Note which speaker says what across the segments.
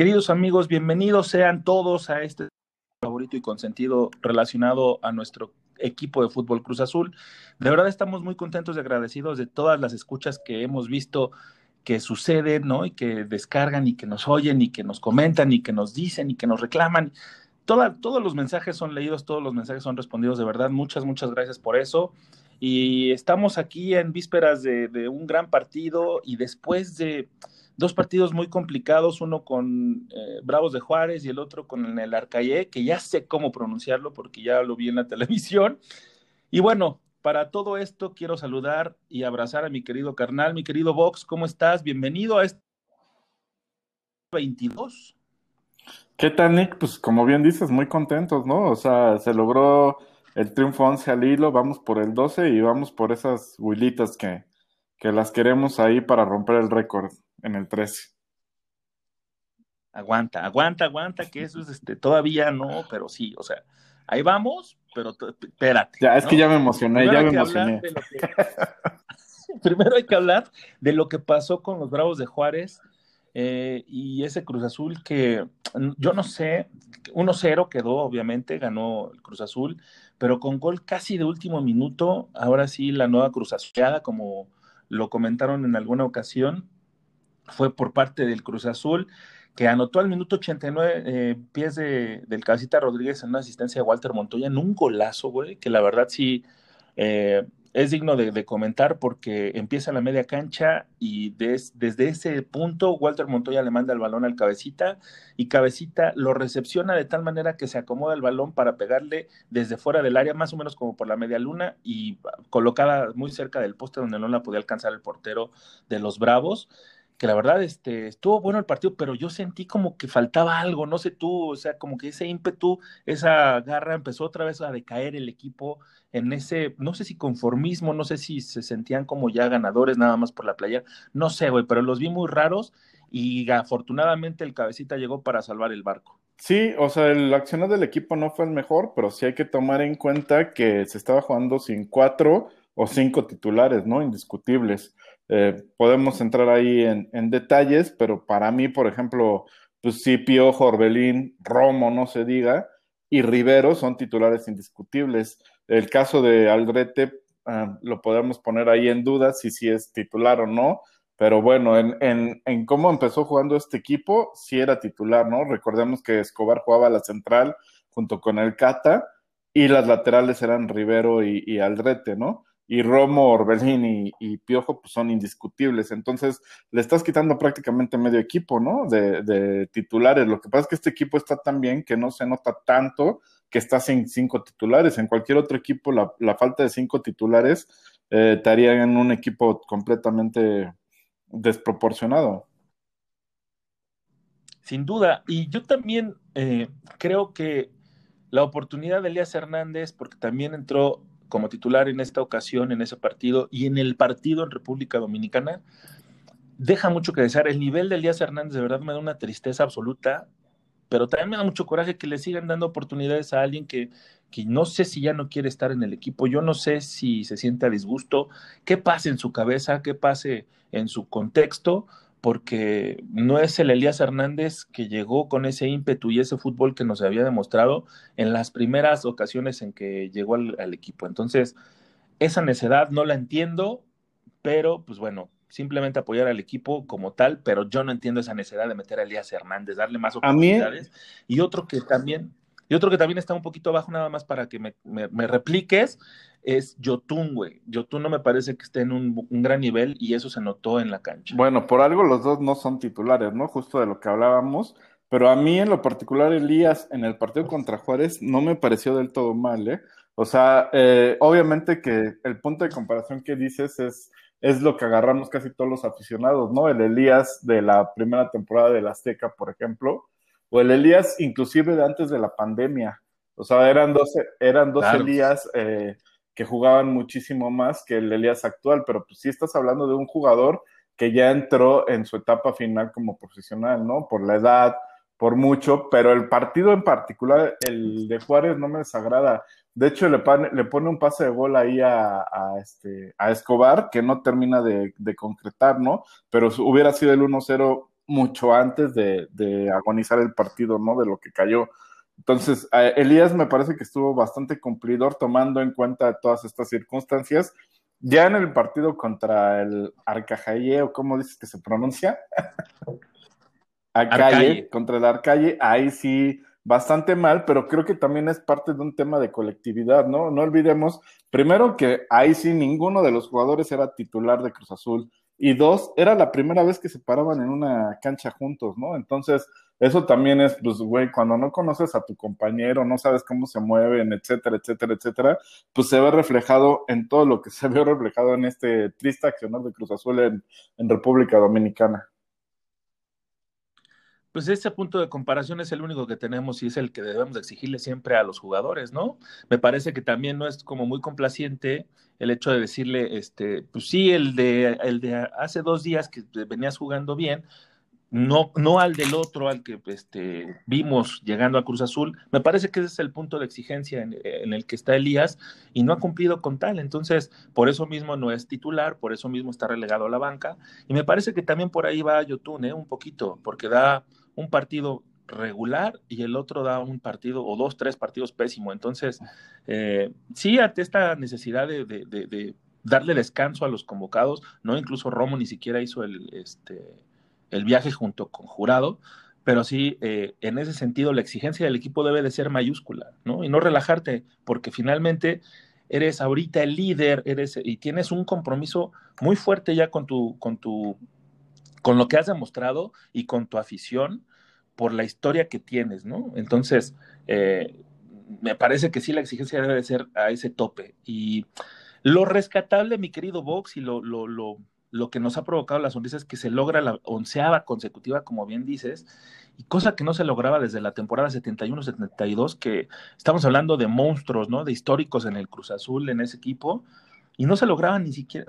Speaker 1: Queridos amigos, bienvenidos sean todos a este favorito y consentido relacionado a nuestro equipo de fútbol Cruz Azul. De verdad estamos muy contentos y agradecidos de todas las escuchas que hemos visto que suceden, ¿no? Y que descargan y que nos oyen y que nos comentan y que nos dicen y que nos reclaman. todos los mensajes son leídos, todos los mensajes son respondidos de verdad. Muchas, muchas gracias por eso. Y estamos aquí en vísperas de un gran partido y después de dos partidos muy complicados, uno con eh, Bravos de Juárez y el otro con el Arcaye, que ya sé cómo pronunciarlo porque ya lo vi en la televisión. Y bueno, para todo esto quiero saludar y abrazar a mi querido carnal, mi querido Vox, ¿cómo estás? Bienvenido a este 22.
Speaker 2: ¿Qué tal, Nick? Pues como bien dices, muy contentos, ¿no? O sea, se logró el triunfo 11 al hilo, vamos por el 12 y vamos por esas huilitas que, que las queremos ahí para romper el récord en el 13.
Speaker 1: Aguanta, aguanta, aguanta, que eso es este, todavía no, pero sí, o sea, ahí vamos, pero espérate.
Speaker 2: Ya, es que ya me emocioné, ya me emocioné.
Speaker 1: Primero hay que hablar de lo que pasó con los Bravos de Juárez eh, y ese Cruz Azul que yo no sé, 1-0 quedó, obviamente, ganó el Cruz Azul, pero con gol casi de último minuto, ahora sí la nueva Cruz Azulada, como lo comentaron en alguna ocasión, fue por parte del Cruz Azul, que anotó al minuto 89 eh, pies de, del Cabecita Rodríguez en una asistencia de Walter Montoya en un golazo, güey, que la verdad sí eh, es digno de, comentar porque empieza la media cancha y desde ese punto Walter Montoya le manda el balón al Cabecita y Cabecita lo recepciona de tal manera que se acomoda el balón para pegarle desde fuera del área, más o menos como por la media luna y colocada muy cerca del poste donde no la podía alcanzar el portero de los Bravos que la verdad este, estuvo bueno el partido, pero yo sentí como que faltaba algo, no sé tú, o sea, como que ese ímpetu, esa garra empezó otra vez a decaer el equipo en ese, no sé si conformismo, no sé si se sentían como ya ganadores nada más por la playa, no sé, güey, pero los vi muy raros y afortunadamente el cabecita llegó para salvar el barco.
Speaker 2: Sí, o sea, el accionar del equipo no fue el mejor, pero sí hay que tomar en cuenta que se estaba jugando sin cuatro o cinco titulares, ¿no? Indiscutibles. Eh, podemos entrar ahí en, detalles, pero para mí, por ejemplo, pues sí, Piojo, Orbelín, Romo, no se diga, y Rivero son titulares indiscutibles. El caso de Aldrete ah, lo podemos poner ahí en duda si sí es titular o no, pero bueno, en, en, cómo empezó jugando este equipo, sí era titular, ¿no? Recordemos que Escobar jugaba la central junto con el Cata y las laterales eran Rivero y, y Aldrete, ¿no? Y Romo, Orbelín y, Piojo pues son indiscutibles. Entonces le estás quitando prácticamente medio equipo, ¿no? De, titulares. Lo que pasa es que este equipo está tan bien que no se nota tanto que está sin cinco titulares. En cualquier otro equipo la, falta de cinco titulares eh, te haría en un equipo completamente desproporcionado.
Speaker 1: Sin duda. Y yo también eh, creo que la oportunidad de Elías Hernández, porque también entró como titular en esta ocasión, en ese partido y en el partido en República Dominicana, deja mucho que desear. El nivel de Elías Hernández de verdad me da una tristeza absoluta, pero también me da mucho coraje que le sigan dando oportunidades a alguien que, que no sé si ya no quiere estar en el equipo, yo no sé si se siente a disgusto, qué pase en su cabeza, qué pase en su contexto, porque no es el Elías Hernández que llegó con ese ímpetu y ese fútbol que nos había demostrado en las primeras ocasiones en que llegó al, equipo. Entonces, esa necedad no la entiendo, pero pues bueno, simplemente apoyar al equipo como tal, pero yo no entiendo esa necesidad de meter a Elías Hernández, darle más oportunidades. Y otro que también, y otro que también está un poquito abajo, nada más para que me, me repliques, es Yotun, güey. Yotun no me parece que esté en un, gran nivel y eso se notó en la cancha.
Speaker 2: Bueno, por algo los dos no son titulares, ¿no? Justo de lo que hablábamos. Pero a mí en lo particular, Elías, en el partido contra Juárez, no me pareció del todo mal, ¿eh? O sea, eh, obviamente que el punto de comparación que dices es, es lo que agarramos casi todos los aficionados, ¿no? El Elías de la primera temporada del Azteca, por ejemplo, o el Elías inclusive de antes de la pandemia. O sea, eran dos, eran dos Elías eh, que jugaban muchísimo más que el Elías actual, pero pues sí estás hablando de un jugador que ya entró en su etapa final como profesional, ¿no? Por la edad, por mucho, pero el partido en particular, el de Juárez, no me desagrada. De hecho, le, le pone un pase de gol ahí a, este, a Escobar, que no termina de, concretar, ¿no? Pero hubiera sido el 1-0 mucho antes de, de, agonizar el partido, ¿no? De lo que cayó. Entonces, Elías me parece que estuvo bastante cumplidor tomando en cuenta todas estas circunstancias. Ya en el partido contra el Arcajaye, o cómo dices que se pronuncia, Arcalle, contra el Arcalle, ahí sí, bastante mal, pero creo que también es parte de un tema de colectividad, ¿no? No olvidemos, primero que ahí sí ninguno de los jugadores era titular de Cruz Azul, y dos, era la primera vez que se paraban en una cancha juntos, ¿no? Entonces, eso también es, pues, güey, cuando no conoces a tu compañero, no sabes cómo se mueven, etcétera, etcétera, etcétera, pues se ve reflejado en todo lo que se vio reflejado en este triste accionar de Cruz Azul en República Dominicana
Speaker 1: pues ese punto de comparación es el único que tenemos y es el que debemos exigirle siempre a los jugadores, ¿no? Me parece que también no es como muy complaciente el hecho de decirle, este, pues sí, el de, el de hace dos días que venías jugando bien, no, no al del otro, al que este, vimos llegando a Cruz Azul. Me parece que ese es el punto de exigencia en, en, el que está Elías y no ha cumplido con tal. Entonces, por eso mismo no es titular, por eso mismo está relegado a la banca. Y me parece que también por ahí va Yotun, ¿eh? un poquito, porque da un partido regular y el otro da un partido o dos, tres partidos pésimo. Entonces, eh, sí, ante esta necesidad de, darle descanso a los convocados, no incluso Romo ni siquiera hizo el, este, el viaje junto con Jurado, pero sí, eh, en ese sentido, la exigencia del equipo debe de ser mayúscula, ¿no? Y no relajarte, porque finalmente eres ahorita el líder, eres y tienes un compromiso muy fuerte ya con tu, con tu, con lo que has demostrado y con tu afición por la historia que tienes, ¿no? Entonces, eh, me parece que sí la exigencia debe de ser a ese tope. Y lo rescatable, mi querido Vox, y lo, lo, lo, lo que nos ha provocado la sonrisa es que se logra la onceava consecutiva, como bien dices, y cosa que no se lograba desde la temporada 71-72, que estamos hablando de monstruos, ¿no? De históricos en el Cruz Azul, en ese equipo, y no se lograban ni siquiera,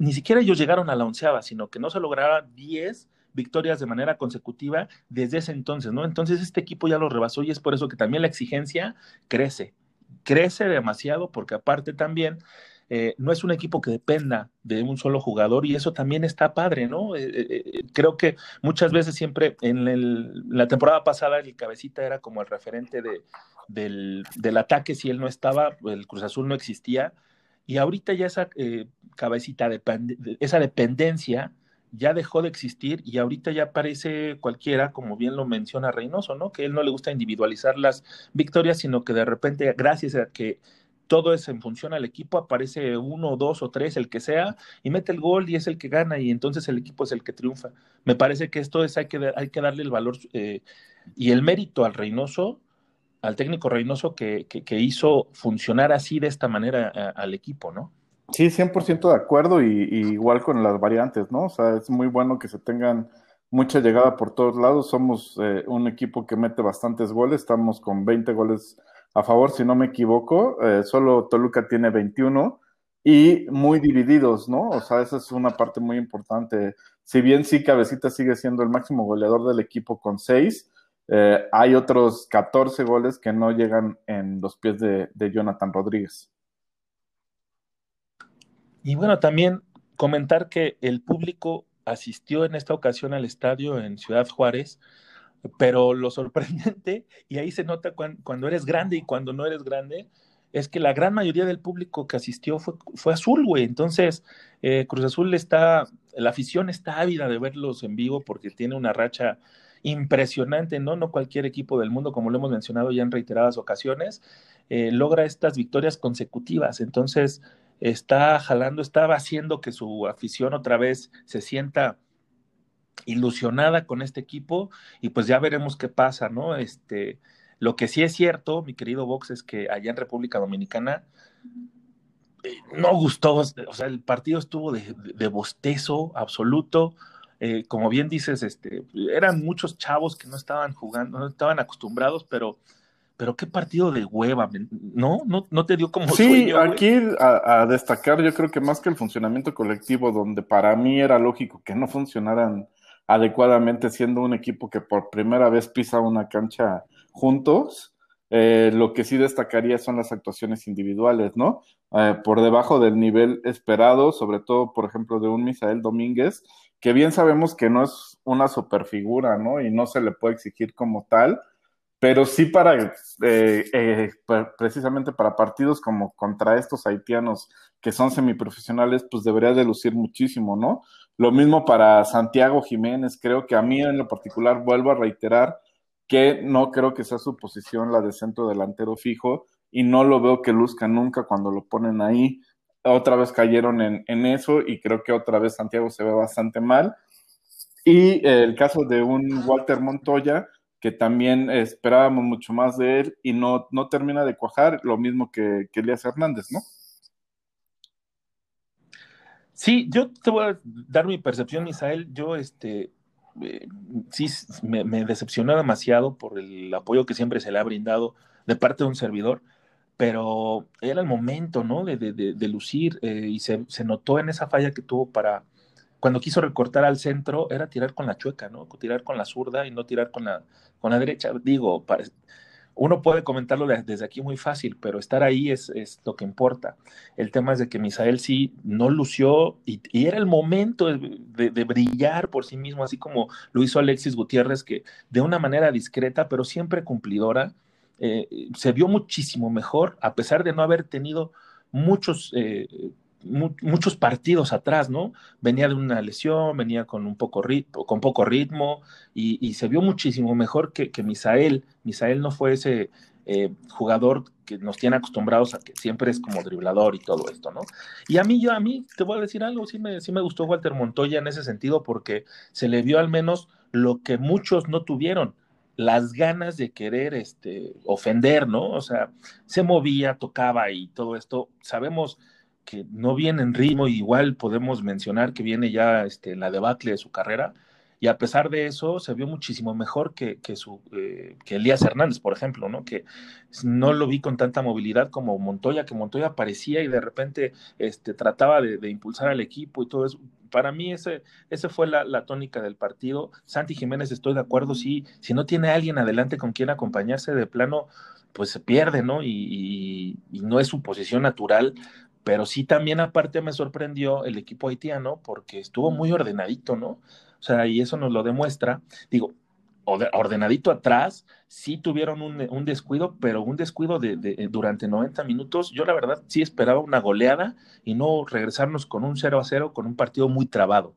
Speaker 1: ni siquiera ellos llegaron a la onceava, sino que no se lograban 10 victorias de manera consecutiva desde ese entonces, ¿no? Entonces este equipo ya lo rebasó y es por eso que también la exigencia crece, crece demasiado porque aparte también eh, no es un equipo que dependa de un solo jugador y eso también está padre, ¿no? Eh, eh, creo que muchas veces siempre en, la temporada pasada el cabecita era como el referente de, del, ataque, si él no estaba, el Cruz Azul no existía y ahorita ya esa cabecita, esa dependencia ya dejó de existir y ahorita ya parece cualquiera, como bien lo menciona Reynoso, ¿no? Que él no le gusta individualizar las victorias, sino que de repente, gracias a que todo es en función al equipo, aparece uno, dos o tres, el que sea, y mete el gol y es el que gana, y entonces el equipo es el que triunfa. Me parece que esto es, hay que, hay que darle el valor eh, y el mérito al Reynoso, al técnico Reynoso que, que, hizo funcionar así de esta manera al equipo, ¿no?
Speaker 2: Sí, 100% de acuerdo y, igual con las variantes, ¿no? O sea, es muy bueno que se tengan mucha llegada por todos lados. Somos eh, un equipo que mete bastantes goles, estamos con 20 goles a favor, si no me equivoco. Eh, solo Toluca tiene 21 y muy divididos, ¿no? O sea, esa es una parte muy importante. Si bien sí, Cabecita sigue siendo el máximo goleador del equipo con 6, eh, hay otros 14 goles que no llegan en los pies de Jonathan Rodríguez.
Speaker 1: Y bueno, también comentar que el público asistió en esta ocasión al estadio en Ciudad Juárez, pero lo sorprendente, y ahí se nota cuando, eres grande y cuando no eres grande, es que la gran mayoría del público que asistió fue, azul, güey. Entonces, eh, Cruz Azul está, la afición está ávida de verlos en vivo porque tiene una racha impresionante, ¿no? No cualquier equipo del mundo, como lo hemos mencionado ya en reiteradas ocasiones, eh, logra estas victorias consecutivas. Entonces, está jalando, estaba haciendo que su afición otra vez se sienta ilusionada con este equipo y pues ya veremos qué pasa, ¿no? Este, lo que sí es cierto, mi querido Vox, es que allá en República Dominicana eh, no gustó, o sea, el partido estuvo de, de, bostezo absoluto. eh, como bien dices, este, eran muchos chavos que no estaban jugando, no estaban acostumbrados, pero, pero qué partido de hueva, ¿no? ¿No, no te dio como
Speaker 2: Sí, aquí a, destacar, yo creo que más que el funcionamiento colectivo, donde para mí era lógico que no funcionaran adecuadamente, siendo un equipo que por primera vez pisa una cancha juntos, eh, lo que sí destacaría son las actuaciones individuales, ¿no? Eh, por debajo del nivel esperado, sobre todo, por ejemplo, de un Misael Domínguez, que bien sabemos que no es una superfigura, ¿no? Y no se le puede exigir como tal, pero sí para, eh, eh, precisamente para partidos como contra estos haitianos que son semiprofesionales, pues debería de lucir muchísimo, ¿no? Lo mismo para Santiago Jiménez, creo que a mí en lo particular vuelvo a reiterar que no creo que sea su posición la de centro delantero fijo y no lo veo que luzca nunca cuando lo ponen ahí otra vez cayeron en, eso y creo que otra vez Santiago se ve bastante mal. Y el caso de un Walter Montoya, que también esperábamos mucho más de él y no, no termina de cuajar, lo mismo que, que Elías Hernández, ¿no?
Speaker 1: Sí, yo te voy a dar mi percepción, Misael. Yo, este, eh, sí, me, me, decepcionó demasiado por el apoyo que siempre se le ha brindado de parte de un servidor pero era el momento, ¿no? De, de, lucir eh, y se, se, notó en esa falla que tuvo para, cuando quiso recortar al centro, era tirar con la chueca, ¿no? Tirar con la zurda y no tirar con la, con la derecha. Digo, uno puede comentarlo desde aquí muy fácil, pero estar ahí es, es, lo que importa. El tema es de que Misael sí no lució y, y era el momento de, de, brillar por sí mismo, así como lo hizo Alexis Gutiérrez, que de una manera discreta, pero siempre cumplidora, eh, se vio muchísimo mejor, a pesar de no haber tenido muchos, eh, muchos partidos atrás, ¿no? Venía de una lesión, venía con un poco ritmo, con poco ritmo y, se vio muchísimo mejor que, que Misael. Misael no fue ese eh, jugador que nos tiene acostumbrados a que siempre es como driblador y todo esto, ¿no? Y a mí, yo a mí, te voy a decir algo, sí me, sí me gustó Walter Montoya en ese sentido porque se le vio al menos lo que muchos no tuvieron, las ganas de querer este, ofender, ¿no? O sea, se movía, tocaba y todo esto. Sabemos que no viene en ritmo, igual podemos mencionar que viene ya este, la debacle de su carrera, y a pesar de eso se vio muchísimo mejor que, que, su, eh, que Elías Hernández, por ejemplo, ¿no? que no lo vi con tanta movilidad como Montoya, que Montoya aparecía y de repente este, trataba de, impulsar al equipo y todo eso. Para mí ese, ese fue la, la, tónica del partido. Santi Jiménez, estoy de acuerdo, sí, si no tiene alguien adelante con quien acompañarse de plano, pues se pierde, ¿no? Y no es su posición natural, pero sí también aparte me sorprendió el equipo haitiano porque estuvo muy ordenadito, ¿no? O sea, y eso nos lo demuestra. Digo, ordenadito atrás, sí tuvieron un, descuido, pero un descuido de, de, durante 90 minutos. Yo la verdad sí esperaba una goleada y no regresarnos con un 0 a 0 con un partido muy trabado.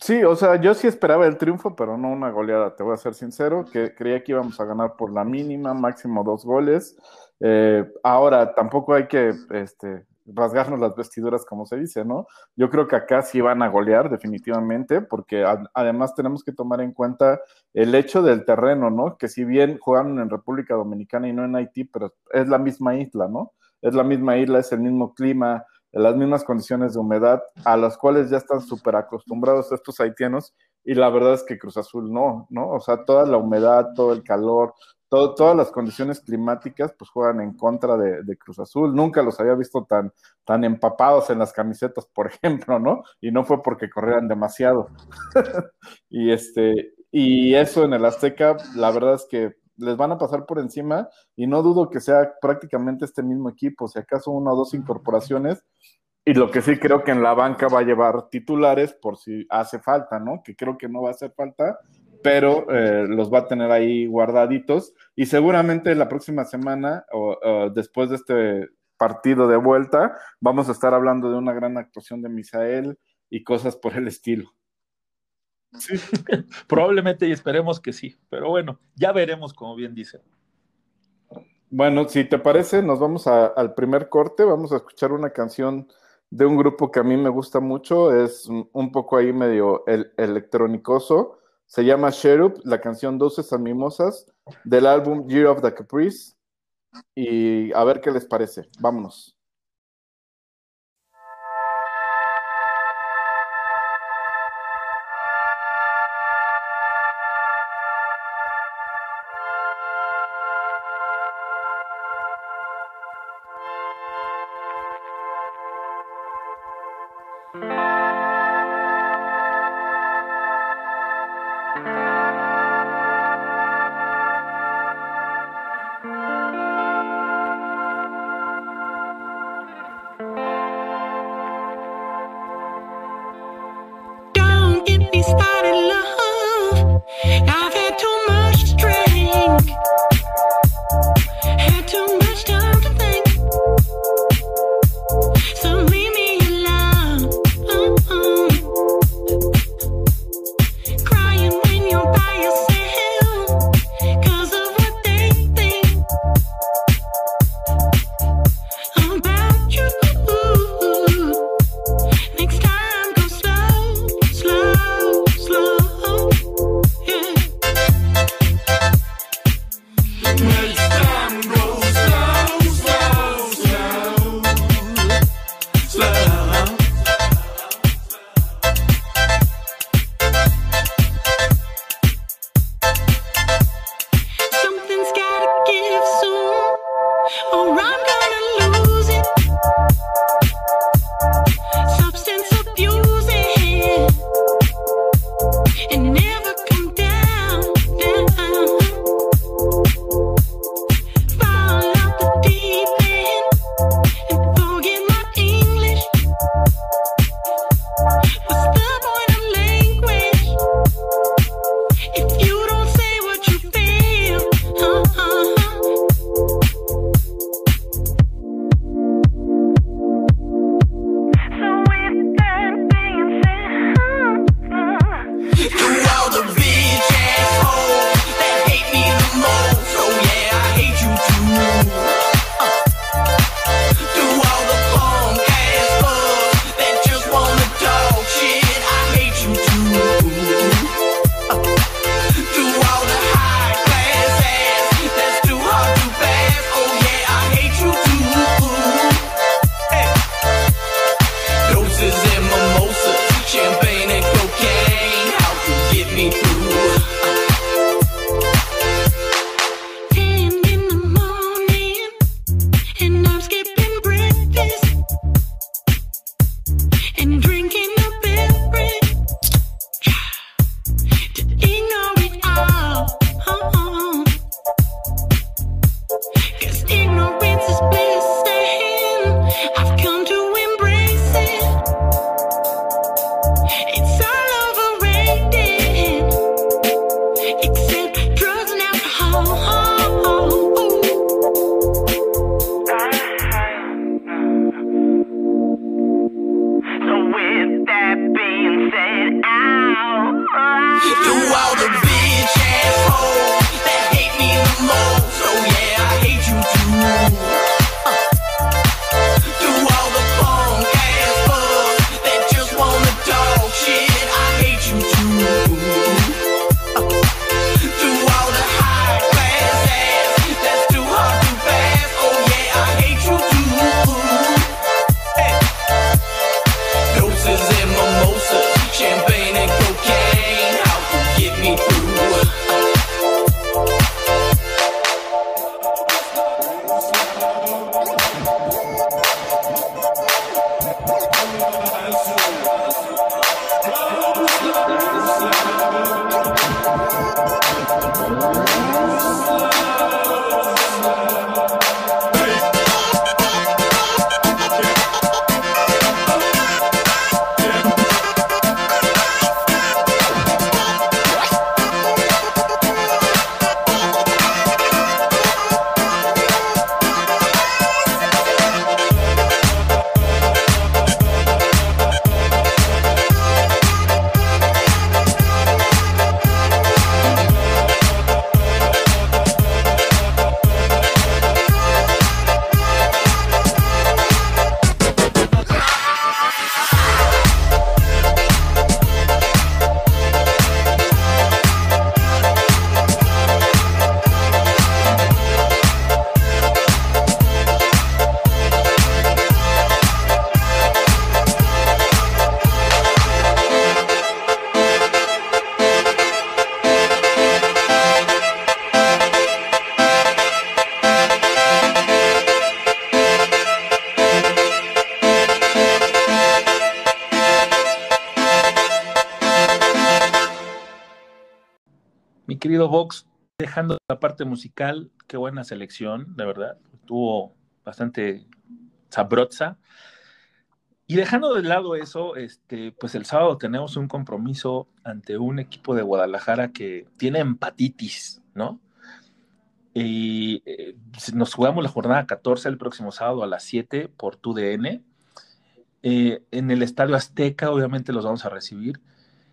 Speaker 2: Sí, o sea, yo sí esperaba el triunfo, pero no una goleada, te voy a ser sincero, que creía que íbamos a ganar por la mínima, máximo dos goles. Eh, ahora, tampoco hay que este, rasgarnos las vestiduras, como se dice, ¿no? Yo creo que acá sí van a golear definitivamente, porque además tenemos que tomar en cuenta el hecho del terreno, ¿no? Que si bien jugaron en República Dominicana y no en Haití, pero es la misma isla, ¿no? Es la misma isla, es el mismo clima, las mismas condiciones de humedad, a las cuales ya están súper acostumbrados estos haitianos, y la verdad es que Cruz Azul no, ¿no? O sea, toda la humedad, todo el calor, todas las condiciones climáticas pues juegan en contra de, Cruz Azul. Nunca los había visto tan, tan empapados en las camisetas, por ejemplo, ¿no? Y no fue porque corrieran demasiado. y este, y eso en el Azteca, la verdad es que les van a pasar por encima y no dudo que sea prácticamente este mismo equipo, si acaso una o dos incorporaciones. Y lo que sí creo que en la banca va a llevar titulares por si hace falta, ¿no? Que creo que no va a hacer falta, pero eh, los va a tener ahí guardaditos y seguramente la próxima semana o, después de este partido de vuelta vamos a estar hablando de una gran actuación de Misael y cosas por el estilo.
Speaker 1: Sí. Probablemente y esperemos que sí, pero bueno, ya veremos como bien dice.
Speaker 2: Bueno, si te parece, nos vamos al primer corte, vamos a escuchar una canción de un grupo que a mí me gusta mucho, es un poco ahí medio el, electrónicoso, se llama Sherup, la canción 12 San Mimosas del álbum Year of the Caprice. Y a ver qué les parece. Vámonos.
Speaker 1: Vox, dejando la parte musical, qué buena selección, de verdad. Estuvo bastante sabrosa. Y dejando de lado eso, este, pues el sábado tenemos un compromiso ante un equipo de Guadalajara que tiene empatitis, ¿no? Y eh, nos jugamos la jornada 14 el próximo sábado a las 7 por TUDN. Eh, en el Estadio Azteca, obviamente los vamos a recibir.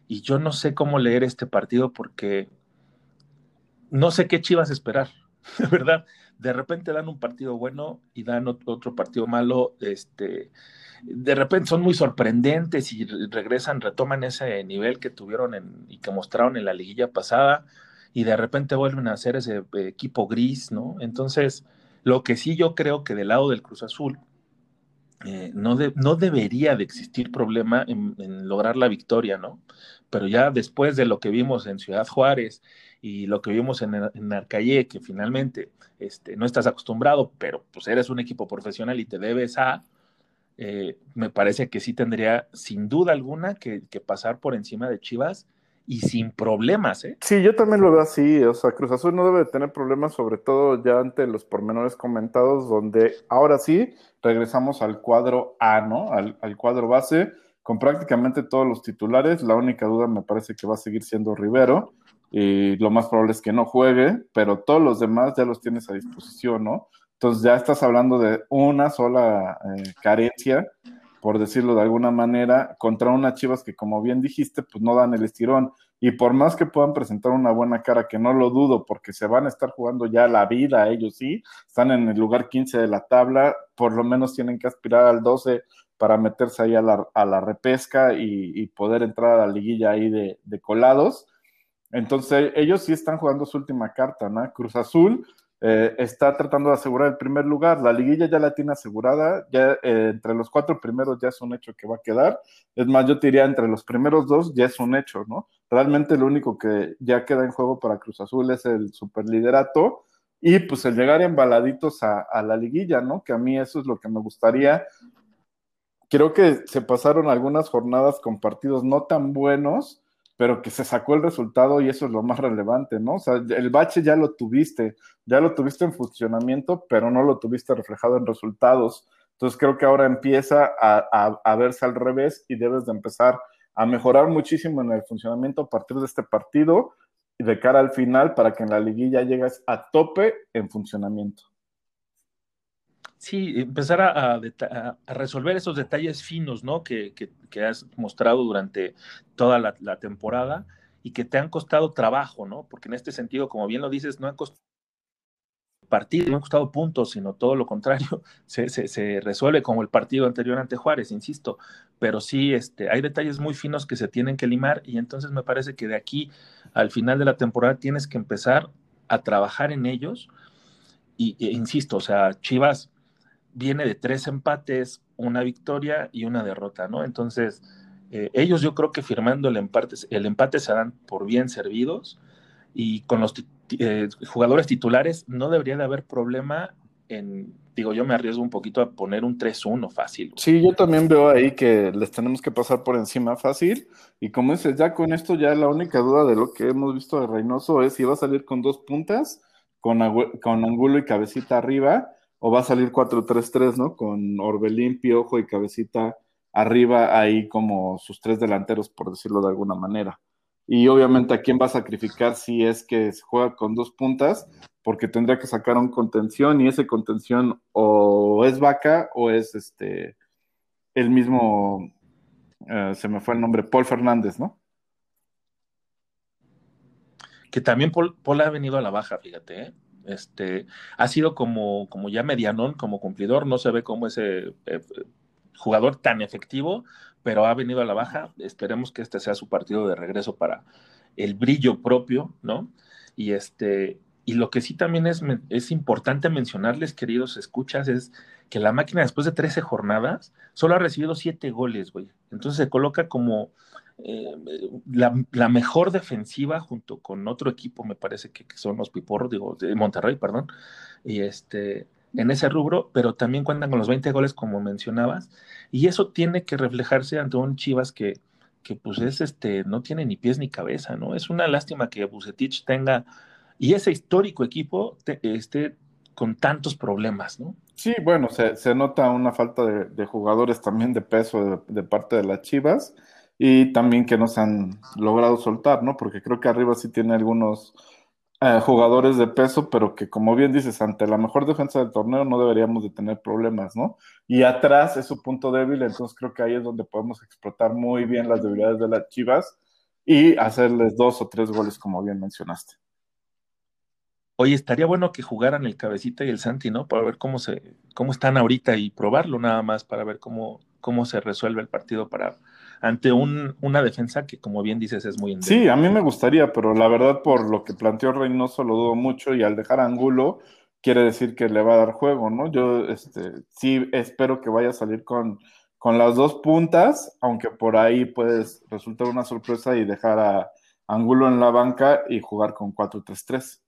Speaker 1: Y yo no sé cómo leer este partido porque no sé qué chivas esperar, de verdad. De repente dan un partido bueno y dan otro partido malo. Este, de repente son muy sorprendentes y regresan, retoman ese nivel que tuvieron y que mostraron en la liguilla pasada y de repente vuelven a hacer ese eh, equipo gris, ¿no? Entonces, lo que sí yo creo que del lado del Cruz Azul eh, no, no debería de existir problema en, lograr la victoria, ¿no? Pero ya después de lo que vimos en Ciudad Juárez y lo que vimos en, en Arcaye, que finalmente este, no estás acostumbrado, pero pues eres un equipo profesional y te debes a, eh, me parece que sí tendría sin duda alguna que, pasar por encima de Chivas y sin problemas. ¿eh?
Speaker 2: Sí, yo también lo veo así. O sea, Cruz Azul no debe tener problemas, sobre todo ya ante los pormenores comentados, donde ahora sí regresamos al cuadro A, ¿no? Al, al cuadro base, con prácticamente todos los titulares. La única duda me parece que va a seguir siendo Rivero. Y lo más probable es que no juegue, pero todos los demás ya los tienes a disposición, ¿no? Entonces ya estás hablando de una sola eh, carencia, por decirlo de alguna manera, contra unas chivas que, como bien dijiste, pues no dan el estirón. Y por más que puedan presentar una buena cara, que no lo dudo, porque se van a estar jugando ya la vida, ellos sí, están en el lugar 15 de la tabla, por lo menos tienen que aspirar al 12 para meterse ahí a la, repesca y, poder entrar a la liguilla ahí de, de colados. Entonces, ellos sí están jugando su última carta, ¿no? Cruz Azul eh, está tratando de asegurar el primer lugar. La liguilla ya la tiene asegurada, ya eh, entre los cuatro primeros ya es un hecho que va a quedar. Es más, yo te diría entre los primeros dos ya es un hecho, ¿no? Realmente lo único que ya queda en juego para Cruz Azul es el superliderato y pues el llegar embaladitos a, a la liguilla, ¿no? Que a mí eso es lo que me gustaría. Creo que se pasaron algunas jornadas con partidos no tan buenos, pero que se sacó el resultado y eso es lo más relevante, ¿no? O sea, el bache ya lo tuviste, ya lo tuviste en funcionamiento, pero no lo tuviste reflejado en resultados. Entonces creo que ahora empieza a, verse al revés y debes de empezar a mejorar muchísimo en el funcionamiento a partir de este partido y de cara al final para que en la liguilla llegues a tope en funcionamiento.
Speaker 1: Sí, empezar a, resolver esos detalles finos, ¿no? Que, has mostrado durante toda la, temporada y que te han costado trabajo, ¿no? Porque en este sentido, como bien lo dices, no han costado partido, no han costado puntos, sino todo lo contrario, se, resuelve como el partido anterior ante Juárez, insisto, pero sí, este, hay detalles muy finos que se tienen que limar y entonces me parece que de aquí al final de la temporada tienes que empezar a trabajar en ellos y, e insisto, o sea, Chivas viene de tres empates, una victoria y una derrota, ¿no? Entonces, eh, ellos yo creo que firmando el empate, el empate se dan por bien servidos y con los eh, jugadores titulares no debería de haber problema en, digo, yo me arriesgo un poquito a poner un 3-1 fácil.
Speaker 2: Sí, yo también veo ahí que les tenemos que pasar por encima fácil. Y como dices, ya con esto, ya la única duda de lo que hemos visto de Reynoso es si va a salir con dos puntas, con, con Angulo y Cabecita arriba, o va a salir 4-3-3, ¿no? Con Orbelín, Piojo y Cabecita arriba, ahí como sus tres delanteros, por decirlo de alguna manera. Y obviamente a quién va a sacrificar si es que se juega con dos puntas, porque tendría que sacar un contención y ese contención o es Vaca o es este el mismo, eh, se me fue el nombre, Paul Fernández, ¿no?
Speaker 1: Que también Paul, Paul ha venido a la baja, fíjate, ¿eh? Este, ha sido como, como ya medianón, como cumplidor, no se ve como ese eh, jugador tan efectivo, pero ha venido a la baja. Esperemos que este sea su partido de regreso para el brillo propio, ¿no? Y este, y lo que sí también es, es importante mencionarles, queridos escuchas, es que la máquina después de 13 jornadas solo ha recibido 7 goles, güey. Entonces se coloca como la, mejor defensiva junto con otro equipo, me parece que, son los Piporros, digo, de Monterrey, perdón, y este, en ese rubro, pero también cuentan con los 20 goles, como mencionabas, y eso tiene que reflejarse ante un Chivas que, que pues es este, no tiene ni pies ni cabeza, ¿no? Es una lástima que Bucetich tenga, y ese histórico equipo esté con tantos problemas, ¿no?
Speaker 2: Sí, bueno, se, nota una falta de, jugadores también de peso de, parte de las Chivas y también que no se han logrado soltar, ¿no? Porque creo que arriba sí tiene algunos eh, jugadores de peso, pero que como bien dices, ante la mejor defensa del torneo no deberíamos de tener problemas, ¿no? Y atrás es su punto débil, entonces creo que ahí es donde podemos explotar muy bien las debilidades de las Chivas y hacerles dos o tres goles, como bien mencionaste.
Speaker 1: Oye, estaría bueno que jugaran el Cabecita y el Santi, ¿no? Para ver cómo se, cómo están ahorita y probarlo nada más para ver cómo, cómo se resuelve el partido para ante un, una defensa que, como bien dices, es muy.
Speaker 2: Sí, a mí me gustaría, pero la verdad, por lo que planteó Reynoso, lo dudo mucho y al dejar Angulo, quiere decir que le va a dar juego, ¿no? Yo este, sí espero que vaya a salir con, con las dos puntas, aunque por ahí puedes resultar una sorpresa y dejar a Angulo en la banca y jugar con 4-3-3.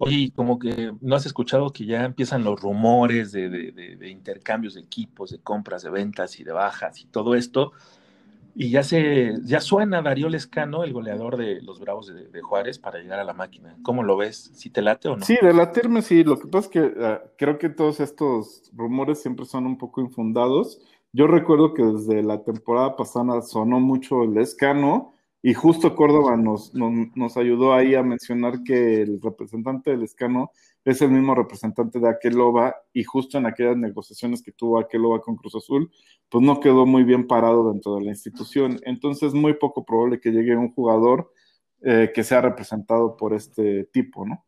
Speaker 1: Oye, como que no has escuchado que ya empiezan los rumores de, intercambios de equipos, de compras, de ventas y de bajas y todo esto. Y ya se, ya suena Darío Lescano, el goleador de los Bravos de, Juárez, para llegar a la máquina. ¿Cómo lo ves? ¿Si te late o no?
Speaker 2: Sí, de latirme sí. Lo que pasa es que ah, creo que todos estos rumores siempre son un poco infundados. Yo recuerdo que desde la temporada pasada sonó mucho el Lescano y justo Córdoba nos, nos, ayudó ahí a mencionar que el representante del escano es el mismo representante de Aqueloba y justo en aquellas negociaciones que tuvo Aqueloba con Cruz Azul, pues no quedó muy bien parado dentro de la institución. Entonces, muy poco probable que llegue un jugador eh, que sea representado por este tipo, ¿no?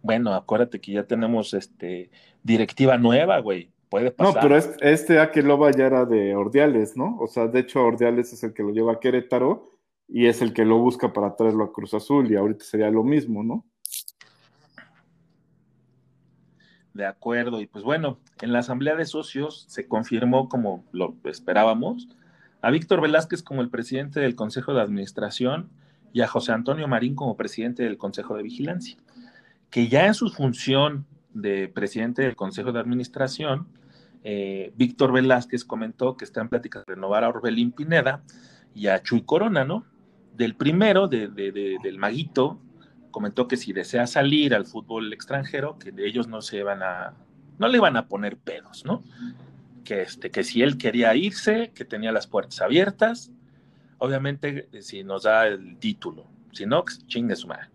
Speaker 1: Bueno, acuérdate que ya tenemos este directiva nueva, güey.
Speaker 2: No, pero este, Aqueloba ya era de Ordiales, ¿no? O sea, de hecho, Ordiales es el que lo lleva a Querétaro y es el que lo busca para traerlo a Cruz Azul y ahorita sería lo mismo, ¿no?
Speaker 1: De acuerdo, y pues bueno, en la asamblea de socios se confirmó, como lo esperábamos, a Víctor Velázquez como el presidente del Consejo de Administración y a José Antonio Marín como presidente del Consejo de Vigilancia, que ya en su función de presidente del Consejo de Administración eh, Víctor Velázquez comentó que está en pláticas de renovar a Orbelín Pineda y a Chuy Corona, ¿no? Del primero, del maguito, comentó que si desea salir al fútbol extranjero, que de ellos no se van a, no le van a poner pedos, ¿no? Que, este, que si él quería irse, que tenía las puertas abiertas, obviamente si nos da el título, si no, chingue su madre.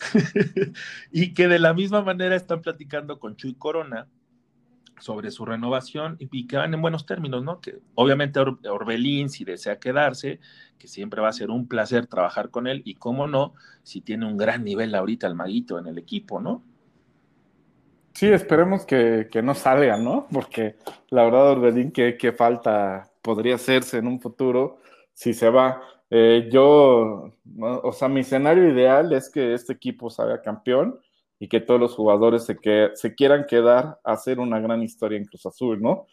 Speaker 1: y que de la misma manera están platicando con Chuy Corona, sobre su renovación y, que van en buenos términos, ¿no? Que obviamente Orbelín, si desea quedarse, que siempre va a ser un placer trabajar con él, y cómo no, si tiene un gran nivel ahorita el maguito en el equipo, ¿no?
Speaker 2: Sí, esperemos que, no salga, ¿no? Porque la verdad, Orbelín, qué, falta podría hacerse en un futuro si se va. Eh, yo, o sea, mi escenario ideal es que este equipo salga campeón y que todos los jugadores se, que, se quieran quedar a hacer una gran historia en Cruz Azul, ¿no?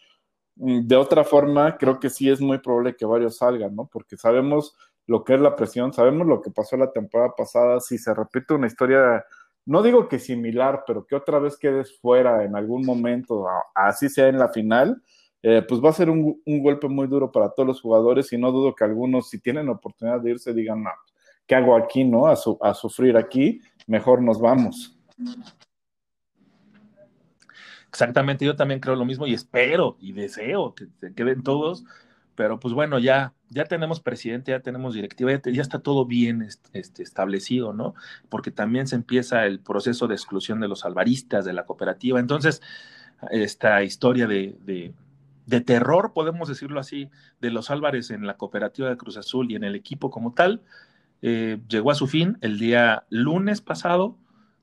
Speaker 2: Mm, de otra forma, creo que sí es muy probable que varios salgan, ¿no? Porque sabemos lo que es la presión, sabemos lo que pasó la temporada pasada, si se repite una historia, no digo que similar, pero que otra vez quedes fuera en algún momento, así sea en la final, eh, pues va a ser un, golpe muy duro para todos los jugadores y no dudo que algunos, si tienen oportunidad de irse, digan, no, ¿qué hago aquí, no? A, a sufrir aquí, mejor nos vamos.
Speaker 1: Exactamente, yo también creo lo mismo y espero y deseo que se queden todos, pero pues bueno, ya, ya tenemos presidente, ya tenemos directiva, ya, está todo bien este, establecido, ¿no? Porque también se empieza el proceso de exclusión de los alvaristas de la cooperativa. Entonces, esta historia de, de terror, podemos decirlo así, de los Álvarez en la cooperativa de Cruz Azul y en el equipo como tal, eh, llegó a su fin el día lunes pasado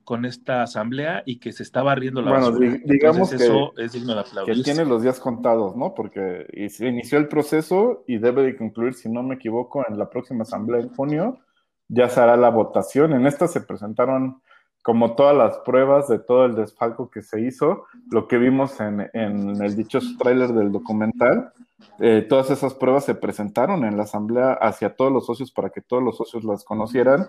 Speaker 1: con esta asamblea y que se está barriendo la
Speaker 2: bueno, digamos que, eso es digno de aplaudir. Que tiene los días contados, ¿no? Porque se inició el proceso y debe de concluir, si no me equivoco, en la próxima asamblea en junio, ya se hará la votación. En esta se presentaron como todas las pruebas de todo el desfalco que se hizo, lo que vimos en, en el dichoso tráiler del documental, eh, todas esas pruebas se presentaron en la asamblea hacia todos los socios para que todos los socios las conocieran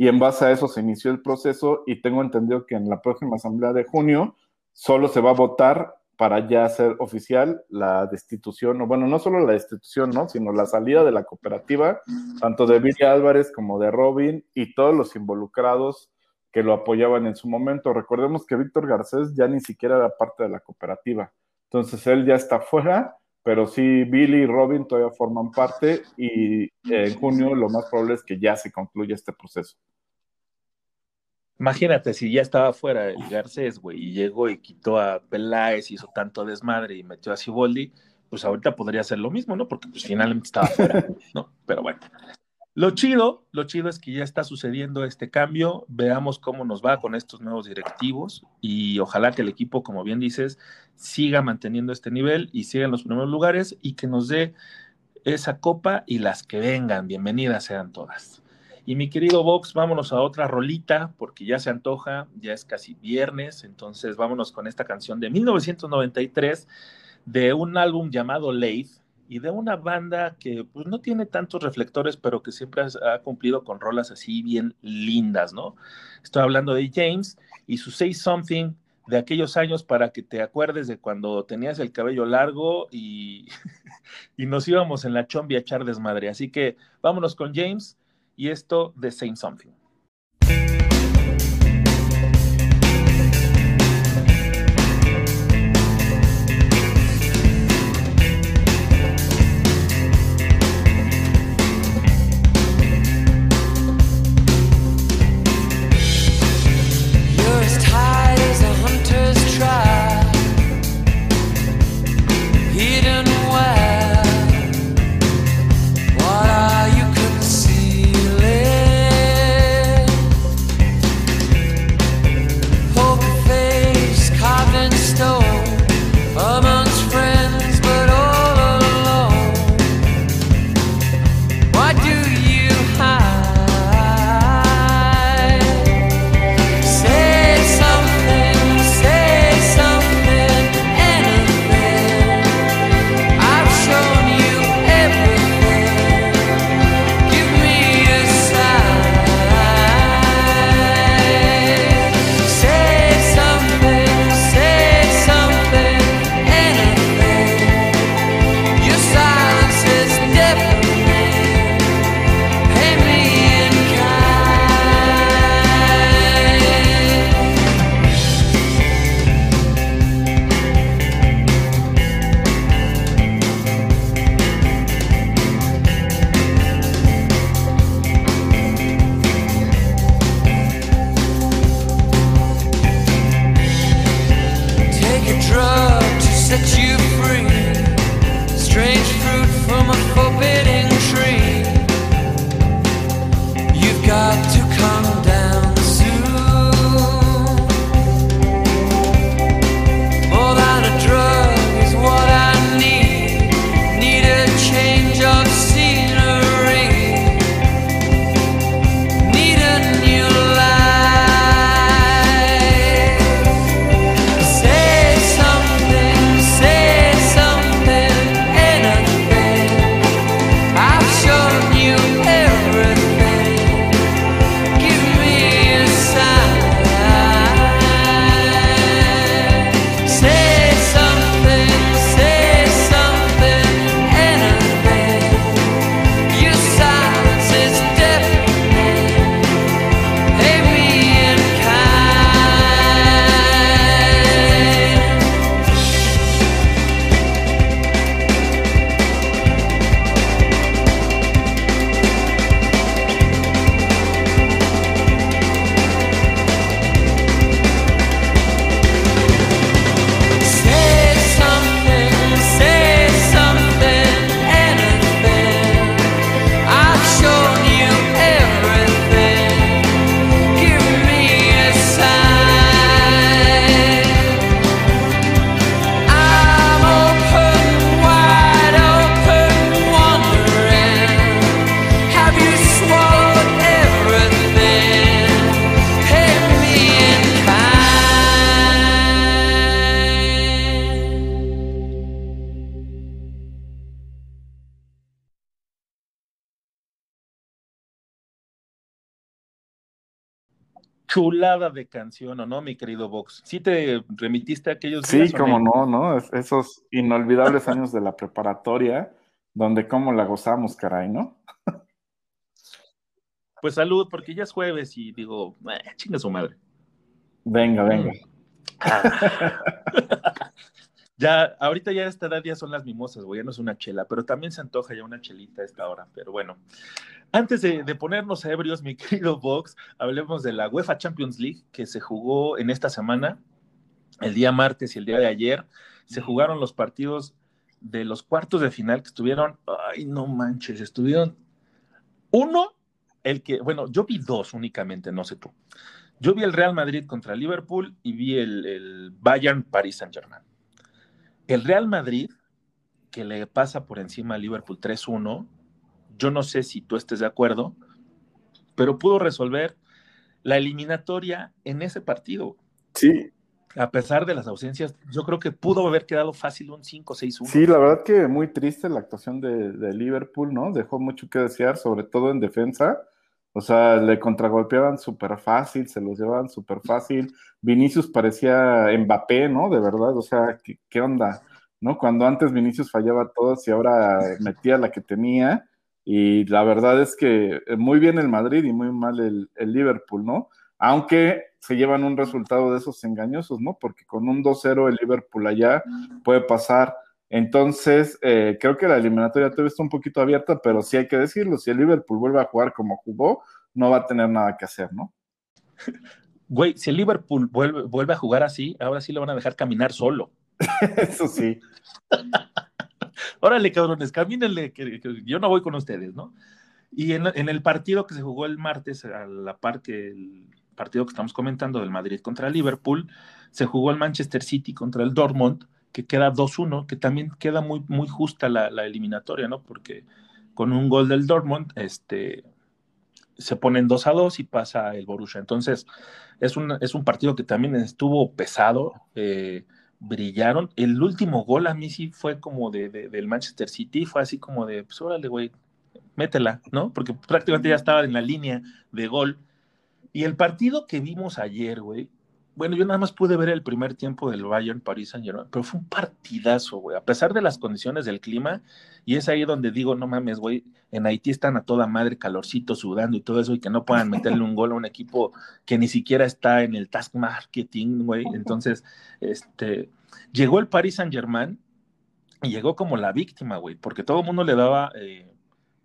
Speaker 2: y en base a eso se inició el proceso y tengo entendido que en la próxima asamblea de junio solo se va a votar para ya hacer oficial la destitución, o bueno, no solo la destitución, ¿no? sino la salida de la cooperativa, tanto de Billy Álvarez como de Robin y todos los involucrados que lo apoyaban en su momento. Recordemos que Víctor Garcés ya ni siquiera era parte de la cooperativa. Entonces él ya está fuera, pero sí Billy y Robin todavía forman parte y en junio lo más probable es que ya se concluya este proceso.
Speaker 3: Imagínate si ya estaba fuera el Garcés, güey, y llegó y quitó a Peláez, hizo tanto desmadre y metió a Ciboldi, pues ahorita podría ser lo mismo, ¿no? Porque pues finalmente estaba fuera, ¿no? Pero bueno. Lo chido, lo chido es que ya está sucediendo este cambio, veamos cómo nos va con estos nuevos directivos y ojalá que el equipo, como bien dices, siga manteniendo este nivel y siga en los primeros lugares y que nos dé esa copa y las que vengan, bienvenidas sean todas. Y mi querido Vox, vámonos a otra rolita, porque ya se antoja, ya es casi viernes, entonces vámonos con esta canción de 1993 de un álbum llamado Lathe y de una banda que pues no tiene tantos reflectores, pero que siempre ha cumplido con rolas así bien lindas, ¿no? Estoy hablando de James y su Say Something de aquellos años para que te acuerdes de cuando tenías el cabello largo y, y nos íbamos en la chombi a echar desmadre. Así que vámonos con James y esto de Saying Something. Chulada de canción, ¿o no, mi querido Vox? ¿Sí te remitiste a aquellos
Speaker 2: Sí, como no, ¿no? Esos inolvidables años de la preparatoria, donde cómo la gozamos, caray, ¿no?
Speaker 1: Pues salud, porque ya es jueves y digo, eh, chinga su madre.
Speaker 2: Venga, venga.
Speaker 1: ya, ahorita ya a esta edad ya son las mimosas, güey, ya no es una chela, pero también se antoja ya una chelita a esta hora, pero bueno. Antes de, de ponernos ebrios, mi querido Vox, hablemos de la UEFA Champions League que se jugó en esta semana, el día martes y el día de ayer. Se jugaron los partidos de los cuartos de final que estuvieron, ay, no manches, estuvieron uno, el que, bueno, yo vi dos únicamente, no sé tú. Yo vi el Real Madrid contra Liverpool y vi el, Bayern Paris Saint Germain. El Real Madrid, que le pasa por encima a Liverpool 3-1, yo no sé si tú estés de acuerdo, pero pudo resolver la eliminatoria en ese partido.
Speaker 2: Sí,
Speaker 1: a pesar de las ausencias, yo creo que pudo haber quedado fácil un 5-6-1.
Speaker 2: Sí, la verdad que muy triste la actuación de, Liverpool, ¿no? Dejó mucho que desear, sobre todo en defensa. O sea, le contragolpeaban súper fácil, se los llevaban súper fácil. Vinicius parecía Mbappé, ¿no? De verdad, o sea, ¿qué, onda? ¿No? Cuando antes Vinicius fallaba todas y ahora metía la que tenía. Y la verdad es que muy bien el Madrid y muy mal el, el Liverpool, ¿no? Aunque se llevan un resultado de esos engañosos, ¿no? Porque con un 2-0 el Liverpool allá puede pasar. Entonces, eh, creo que la eliminatoria todavía está un poquito abierta, pero sí hay que decirlo, si el Liverpool vuelve a jugar como jugó, no va a tener nada que hacer, ¿no?
Speaker 1: Güey, si el Liverpool vuelve, vuelve a jugar así, ahora sí lo van a dejar caminar solo.
Speaker 2: Eso sí.
Speaker 1: Órale, cabrones, camínenle, que, yo no voy con ustedes, ¿no? Y en, en, el partido que se jugó el martes, a la par que el partido que estamos comentando del Madrid contra Liverpool, se jugó el Manchester City contra el Dortmund, que queda 2-1, que también queda muy, muy justa la, eliminatoria, ¿no? Porque con un gol del Dortmund, este, se ponen 2 a 2 y pasa el Borussia. Entonces, es un, es un partido que también estuvo pesado, eh, brillaron. El último gol a mí sí fue como de, del Manchester City, fue así como de, pues órale, güey, métela, ¿no? Porque prácticamente ya estaba en la línea de gol y el partido que vimos ayer, güey, bueno, yo nada más pude ver el primer tiempo del Bayern París Saint Germain, pero fue un partidazo, güey, a pesar de las condiciones del clima, y es ahí donde digo, no mames, güey, en Haití están a toda madre, calorcito, sudando y todo eso, y que no puedan meterle un gol a un equipo que ni siquiera está en el task marketing, güey. Entonces, este, llegó el Paris Saint Germain y llegó como la víctima, güey, porque todo el mundo le daba eh,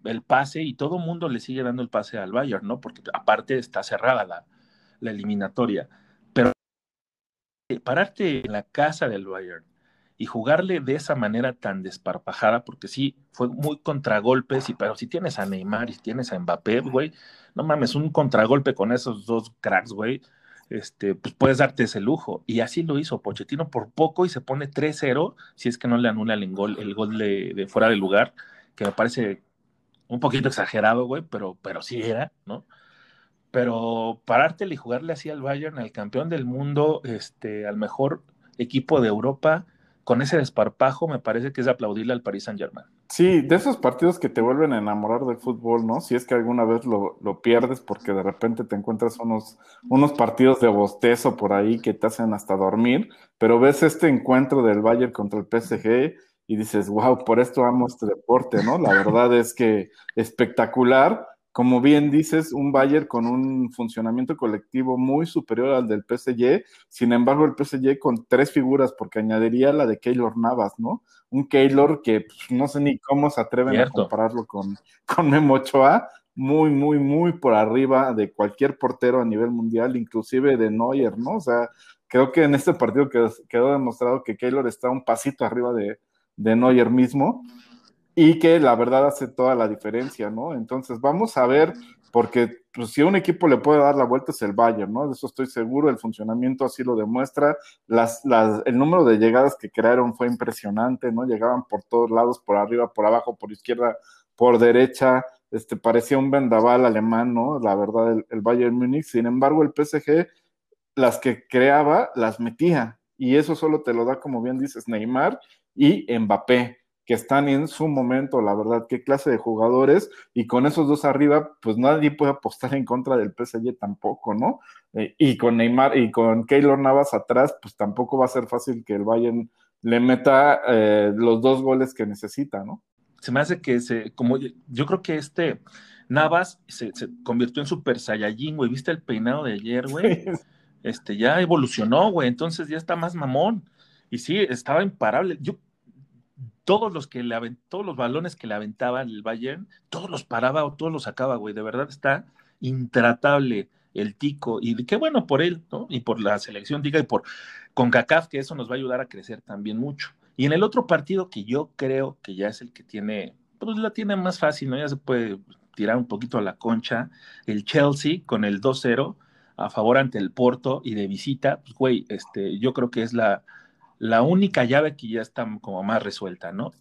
Speaker 1: el pase y todo el mundo le sigue dando el pase al Bayern, ¿no? Porque aparte está cerrada la, la eliminatoria. Pararte en la casa del Bayern y jugarle de esa manera tan desparpajada, porque sí, fue muy contragolpes, y, pero si tienes a Neymar y tienes a Mbappé, güey, no mames, un contragolpe con esos dos cracks, güey, este, pues puedes darte ese lujo. Y así lo hizo Pochettino por poco y se pone 3-0, si es que no le anula el gol, el gol de, de fuera de lugar, que me parece un poquito exagerado, güey, pero, pero sí era, ¿no? Pero parártele y jugarle así al Bayern, al campeón del mundo, este, al mejor equipo de Europa, con ese desparpajo, me parece que es aplaudirle al Paris Saint Germain.
Speaker 2: Sí, de esos partidos que te vuelven a enamorar del fútbol, ¿no? Si es que alguna vez lo, lo, pierdes porque de repente te encuentras unos, unos partidos de bostezo por ahí que te hacen hasta dormir, pero ves este encuentro del Bayern contra el PSG y dices, wow, por esto amo este deporte, ¿no? La verdad es que espectacular. Como bien dices, un Bayern con un funcionamiento colectivo muy superior al del PSG, sin embargo, el PSG con tres figuras, porque añadiría la de Keylor Navas, ¿no? Un Keylor que pues, no sé ni cómo se atreven a compararlo con, con Memo Ochoa, muy, muy, muy por arriba de cualquier portero a nivel mundial, inclusive de Neuer, ¿no? O sea, creo que en este partido quedó demostrado que Keylor está un pasito arriba de, de Neuer mismo y que la verdad hace toda la diferencia, ¿no? Entonces vamos a ver, porque pues, si un equipo le puede dar la vuelta es el Bayern, ¿no? De eso estoy seguro, el funcionamiento así lo demuestra, las, las, el número de llegadas que crearon fue impresionante, ¿no? Llegaban por todos lados, por arriba, por abajo, por izquierda, por derecha, este, parecía un vendaval alemán, ¿no? La verdad, el, el Bayern Múnich, sin embargo, el PSG, las que creaba, las metía, y eso solo te lo da, como bien dices, Neymar y Mbappé, que están en su momento, la verdad, qué clase de jugadores, y con esos dos arriba, pues nadie puede apostar en contra del PSG tampoco, ¿no? Eh, y con Neymar y con Keylor Navas atrás, pues tampoco va a ser fácil que el Bayern le meta eh, los dos goles que necesita, ¿no?
Speaker 1: Se me hace que se, como yo creo que este, Navas se, convirtió en Super Saiyajin, güey. ¿Viste el peinado de ayer, güey? Este, ya evolucionó, güey. Entonces ya está más mamón. Y sí, estaba imparable. Yo, todos los que todos los balones que le aventaba el Bayern, todos los paraba o todos los sacaba, güey. De verdad está intratable el tico. Y qué bueno por él, ¿no? Y por la selección, diga, y por con CACAF, que eso nos va a ayudar a crecer también mucho. Y en el otro partido que yo creo que ya es el que tiene, pues la tiene más fácil, ¿no? Ya se puede tirar un poquito a la concha. El Chelsea con el 2-0 a favor ante el Porto y de visita, pues güey, este, yo creo que es la, la única llave que ya está como más resuelta, ¿no?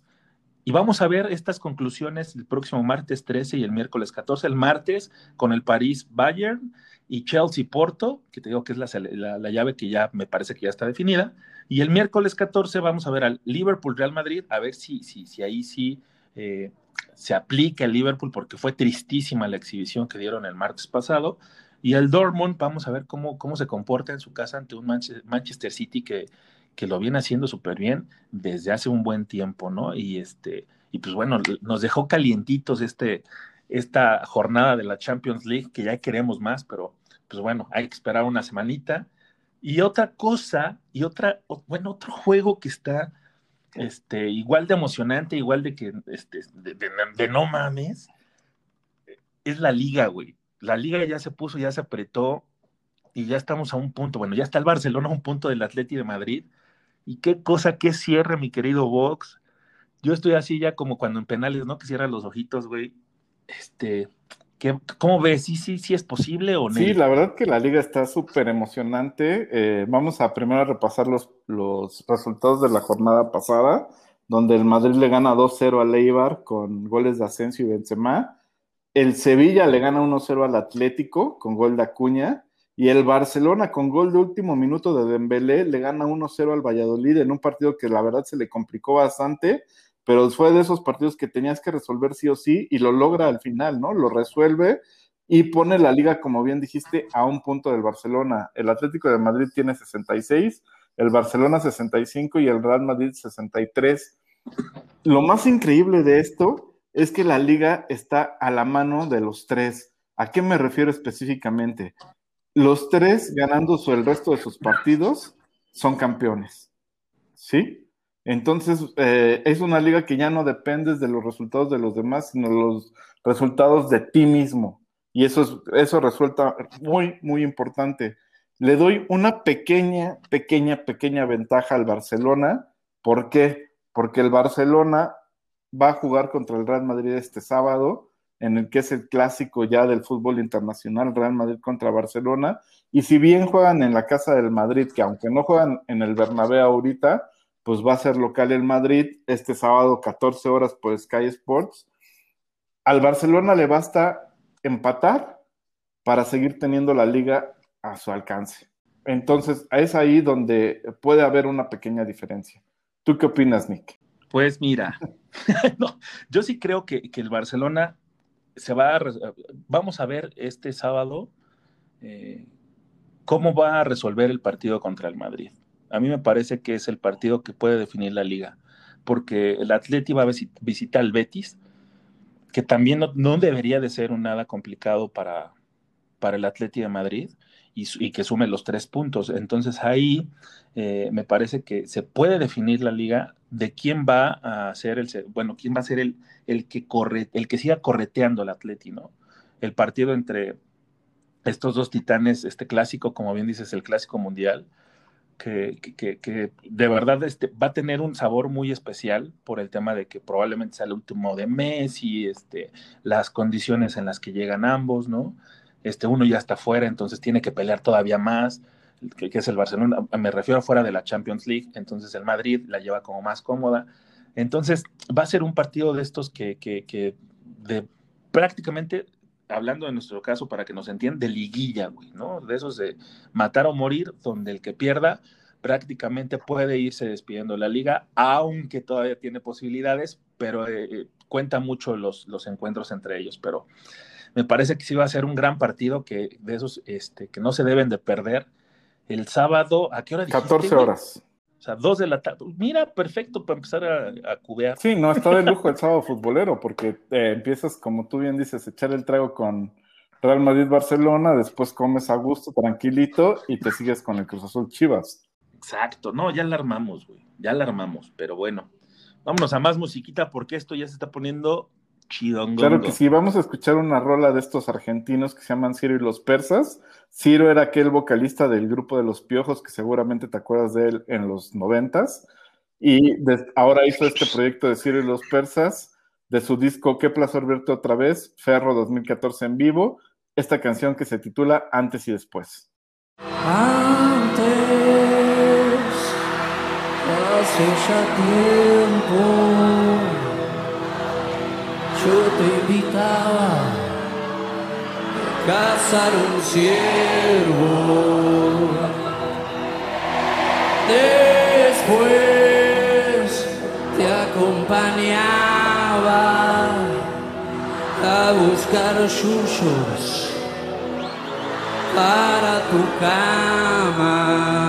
Speaker 1: Y vamos a ver estas conclusiones el próximo martes 13 y el miércoles 14. El martes con el París Bayern y Chelsea Porto, que te digo que es la, la, llave que ya me parece que ya está definida. Y el miércoles 14 vamos a ver al Liverpool Real Madrid, a ver si, si, si ahí sí eh, se aplica el Liverpool, porque fue tristísima la exhibición que dieron el martes pasado. Y el Dortmund, vamos a ver cómo, cómo se comporta en su casa ante un Manchester City que que lo viene haciendo súper bien desde hace un buen tiempo, ¿no? Y este, y pues bueno, nos dejó calientitos este, esta jornada de la Champions League, que ya queremos más, pero pues bueno, hay que esperar una semanita. Y otra cosa, y otra, bueno, otro juego que está este, igual de emocionante, igual de que, este, de, de no mames, es la liga, güey. La liga ya se puso, ya se apretó, y ya estamos a un punto, bueno, ya está el Barcelona a un punto del Atleti de Madrid, y qué cosa, qué cierre, mi querido Vox. Yo estoy así ya como cuando en penales, ¿no? Que cierran los ojitos, güey. Este, ¿qué, ¿cómo ves? ¿Sí, sí, sí es posible o no?
Speaker 2: Sí, la verdad que la liga está súper emocionante. Eh, vamos a primero repasar los, los resultados de la jornada pasada, donde el Madrid le gana 2-0 al Eibar con goles de Asensio y Benzema. El Sevilla le gana 1-0 al Atlético con gol de Acuña. Y el Barcelona con gol de último minuto de Dembélé le gana 1-0 al Valladolid en un partido que la verdad se le complicó bastante, pero fue de esos partidos que tenías que resolver sí o sí y lo logra al final, ¿no? Lo resuelve y pone la liga, como bien dijiste, a un punto del Barcelona. El Atlético de Madrid tiene 66, el Barcelona 65 y el Real Madrid 63. Lo más increíble de esto es que la liga está a la mano de los tres. ¿A qué me refiero específicamente? Los tres ganando el resto de sus partidos son campeones. ¿Sí? Entonces, eh, es una liga que ya no dependes de los resultados de los demás, sino los resultados de ti mismo. Y eso, eso resulta muy, muy importante. Le doy una pequeña, pequeña, pequeña ventaja al Barcelona. ¿Por qué? Porque el Barcelona va a jugar contra el Real Madrid este sábado en el que es el clásico ya del fútbol internacional, Real Madrid contra Barcelona. Y si bien juegan en la casa del Madrid, que aunque no juegan en el Bernabéu ahorita, pues va a ser local el Madrid este sábado 14 horas por Sky Sports. Al Barcelona le basta empatar para seguir teniendo la liga a su alcance. Entonces, es ahí donde puede haber una pequeña diferencia. ¿Tú qué opinas, Nick?
Speaker 1: Pues mira, yo sí creo que, que el Barcelona se va vamos a ver este sábado eh, cómo va a resolver el partido contra el Madrid. A mí me parece que es el partido que puede definir la liga, porque el Atleti va a visitar al Betis, que también no, debería de ser un nada complicado para, para el Atleti de Madrid y, que sume los tres puntos. Entonces ahí eh, me parece que se puede definir la liga de quién va a ser el, bueno, quién va a ser el, el que corre, el que siga correteando al Atleti, ¿no? El partido entre estos dos titanes, este clásico, como bien dices, el clásico mundial, que, que, que, de verdad este, va a tener un sabor muy especial por el tema de que probablemente sea el último de Messi, este, las condiciones en las que llegan ambos, ¿no? Este, uno ya está fuera, entonces tiene que pelear todavía más, que, es el Barcelona, me refiero fuera de la Champions League, entonces el Madrid la lleva como más cómoda. Entonces va a ser un partido de estos que, que, de prácticamente, hablando de nuestro caso, para que nos entiendan, de liguilla, güey, ¿no? De esos de matar o morir, donde el que pierda prácticamente puede irse despidiendo la liga, aunque todavía tiene posibilidades, pero eh, eh, cuenta mucho los, los encuentros entre ellos. Pero me parece que sí va a ser un gran partido que de esos este, que no se deben de perder. El sábado, ¿a qué hora
Speaker 2: dijiste? 14 horas.
Speaker 1: O sea, dos de la tarde. Mira, perfecto para empezar a, a cubear.
Speaker 2: Sí, no, está de lujo el sábado futbolero, porque eh, empiezas, como tú bien dices, echar el trago con Real Madrid-Barcelona, después comes a gusto, tranquilito, y te sigues con el Cruz Azul Chivas.
Speaker 1: Exacto, no, ya la armamos, güey, ya la armamos, pero bueno, vámonos a más musiquita porque esto ya se está poniendo chidongo.
Speaker 2: Claro que sí, vamos a escuchar una rola de estos argentinos que se llaman Ciro y los Persas. Ciro era aquel vocalista del grupo de los Piojos que seguramente te acuerdas de él en los noventas. Y ahora hizo este proyecto de Ciro y los Persas de su disco Qué placer verte otra vez, Ferro 2014 en vivo, esta canción que se titula Antes y después.
Speaker 3: Antes, hace ya tiempo, yo te invitaba a cazar un ciervo. Después te acompañaba a buscar yuyos para tu cama.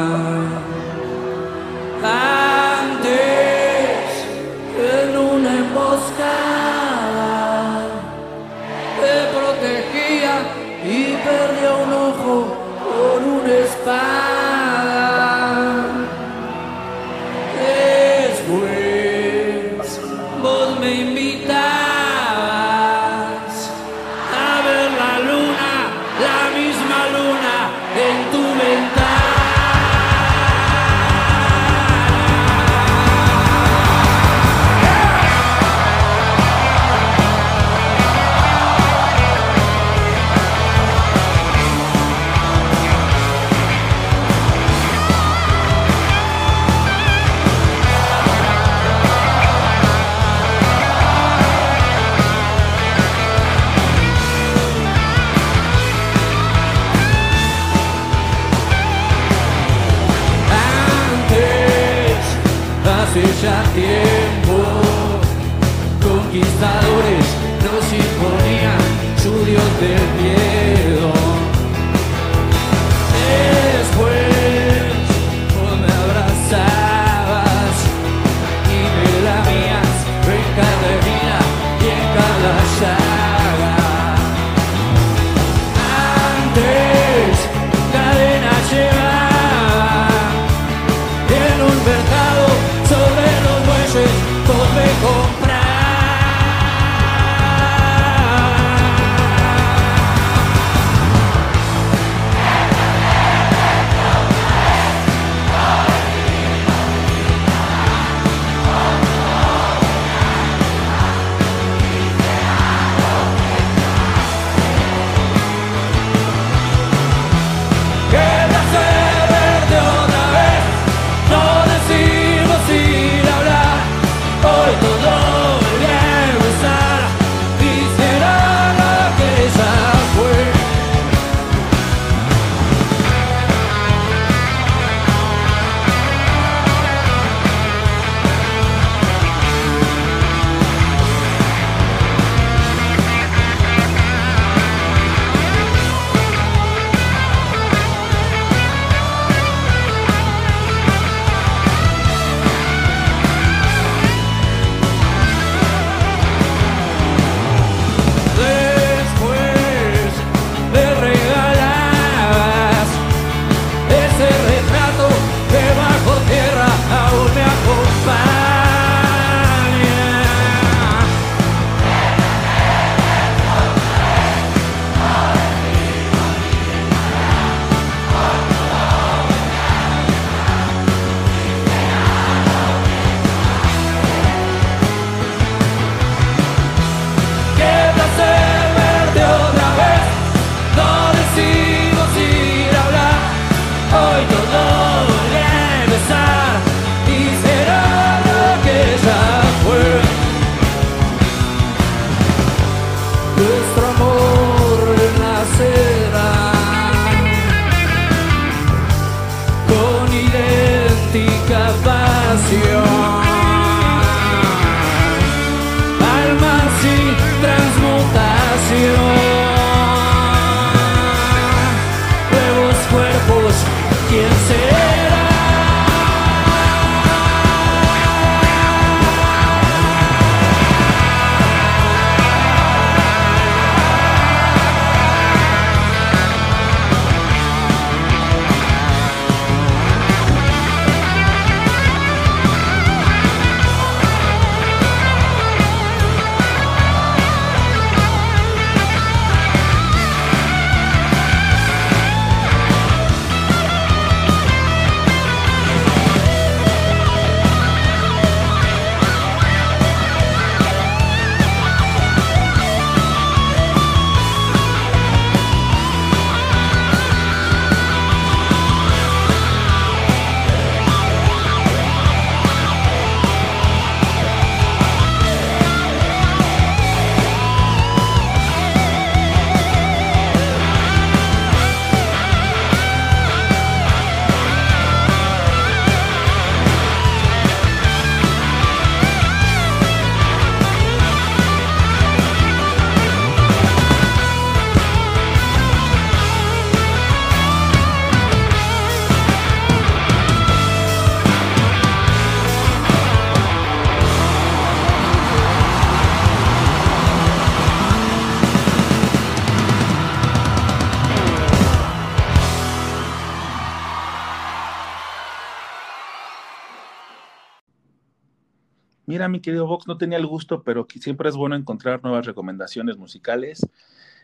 Speaker 1: Mira, mi querido Vox, no tenía el gusto, pero siempre es bueno encontrar nuevas recomendaciones musicales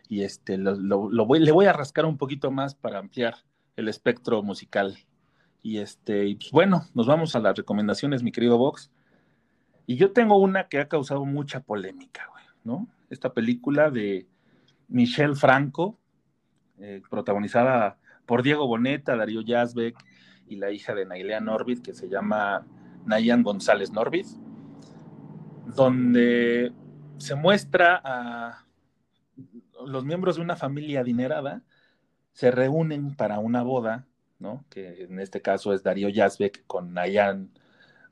Speaker 1: y este, lo, le voy a rascar un poquito más para ampliar el espectro musical. Y este, pues, bueno, nos vamos a las recomendaciones, mi querido Vox. Y yo tengo una que ha causado mucha polémica, güey, ¿no? Esta película de Michelle Franco, eh, protagonizada por Diego Boneta, Darío Yazbek y la hija de Nailea Norbit, que se llama Nayan González Norbit, donde se muestra a los miembros de una familia adinerada, se reúnen para una boda, ¿no? que en este caso es Darío Yazbek con Nayan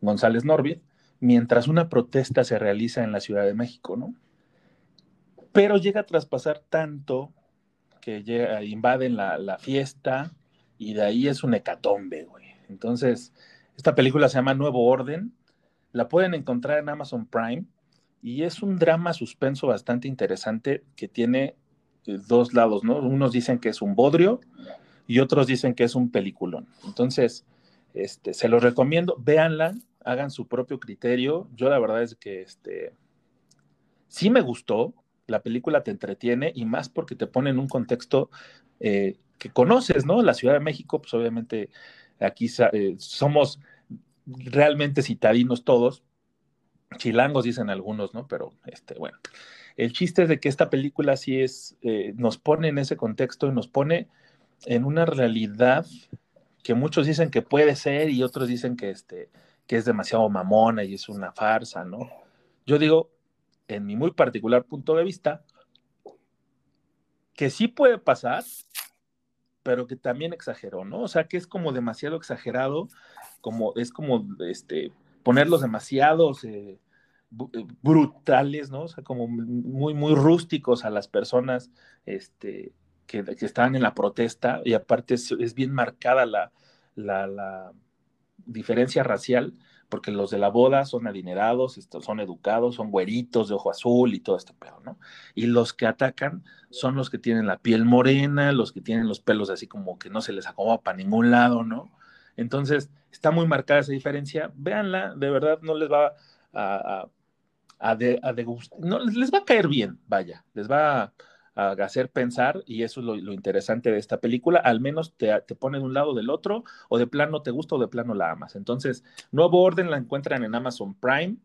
Speaker 1: González Norbit, mientras una protesta se realiza en la Ciudad de México, ¿no? Pero llega a traspasar tanto que invaden la, la, fiesta y de ahí es un hecatombe, güey. Entonces, esta película se llama Nuevo Orden, la pueden encontrar en Amazon Prime y es un drama suspenso bastante interesante que tiene eh, dos lados, ¿no? Unos dicen que es un bodrio y otros dicen que es un peliculón. Entonces, este, se los recomiendo, véanla, hagan su propio criterio. Yo la verdad es que este, sí me gustó, la película te entretiene y más porque te pone en un contexto eh, que conoces, ¿no? La Ciudad de México, pues obviamente aquí eh, somos realmente citadinos todos, chilangos dicen algunos, ¿no? Pero este, bueno, el chiste es de que esta película sí es, eh, nos pone en ese contexto y nos pone en una realidad que muchos dicen que puede ser y otros dicen que, este, que es demasiado mamona y es una farsa, ¿no? Yo digo, en mi muy particular punto de vista, que sí puede pasar, pero que también exageró, ¿no? O sea, que es como demasiado exagerado, como es como este ponerlos demasiados eh, eh, brutales, ¿no? O sea, como muy, muy rústicos a las personas este, que, que estaban en la protesta, y aparte es, bien marcada la, la diferencia racial porque los de la boda son adinerados, son educados, son güeritos de ojo azul y todo este pedo, ¿no? Y los que atacan son los que tienen la piel morena, los que tienen los pelos así como que no se les acomoda para ningún lado, ¿no? Entonces, está muy marcada esa diferencia. Véanla, de verdad no les va a, a, degustar, no, les va a caer bien, vaya, les va a a hacer pensar, y eso es lo, interesante de esta película, al menos te, te, pone de un lado del otro, o de plano te gusta o de plano la amas. Entonces, Nuevo Orden la encuentran en Amazon Prime.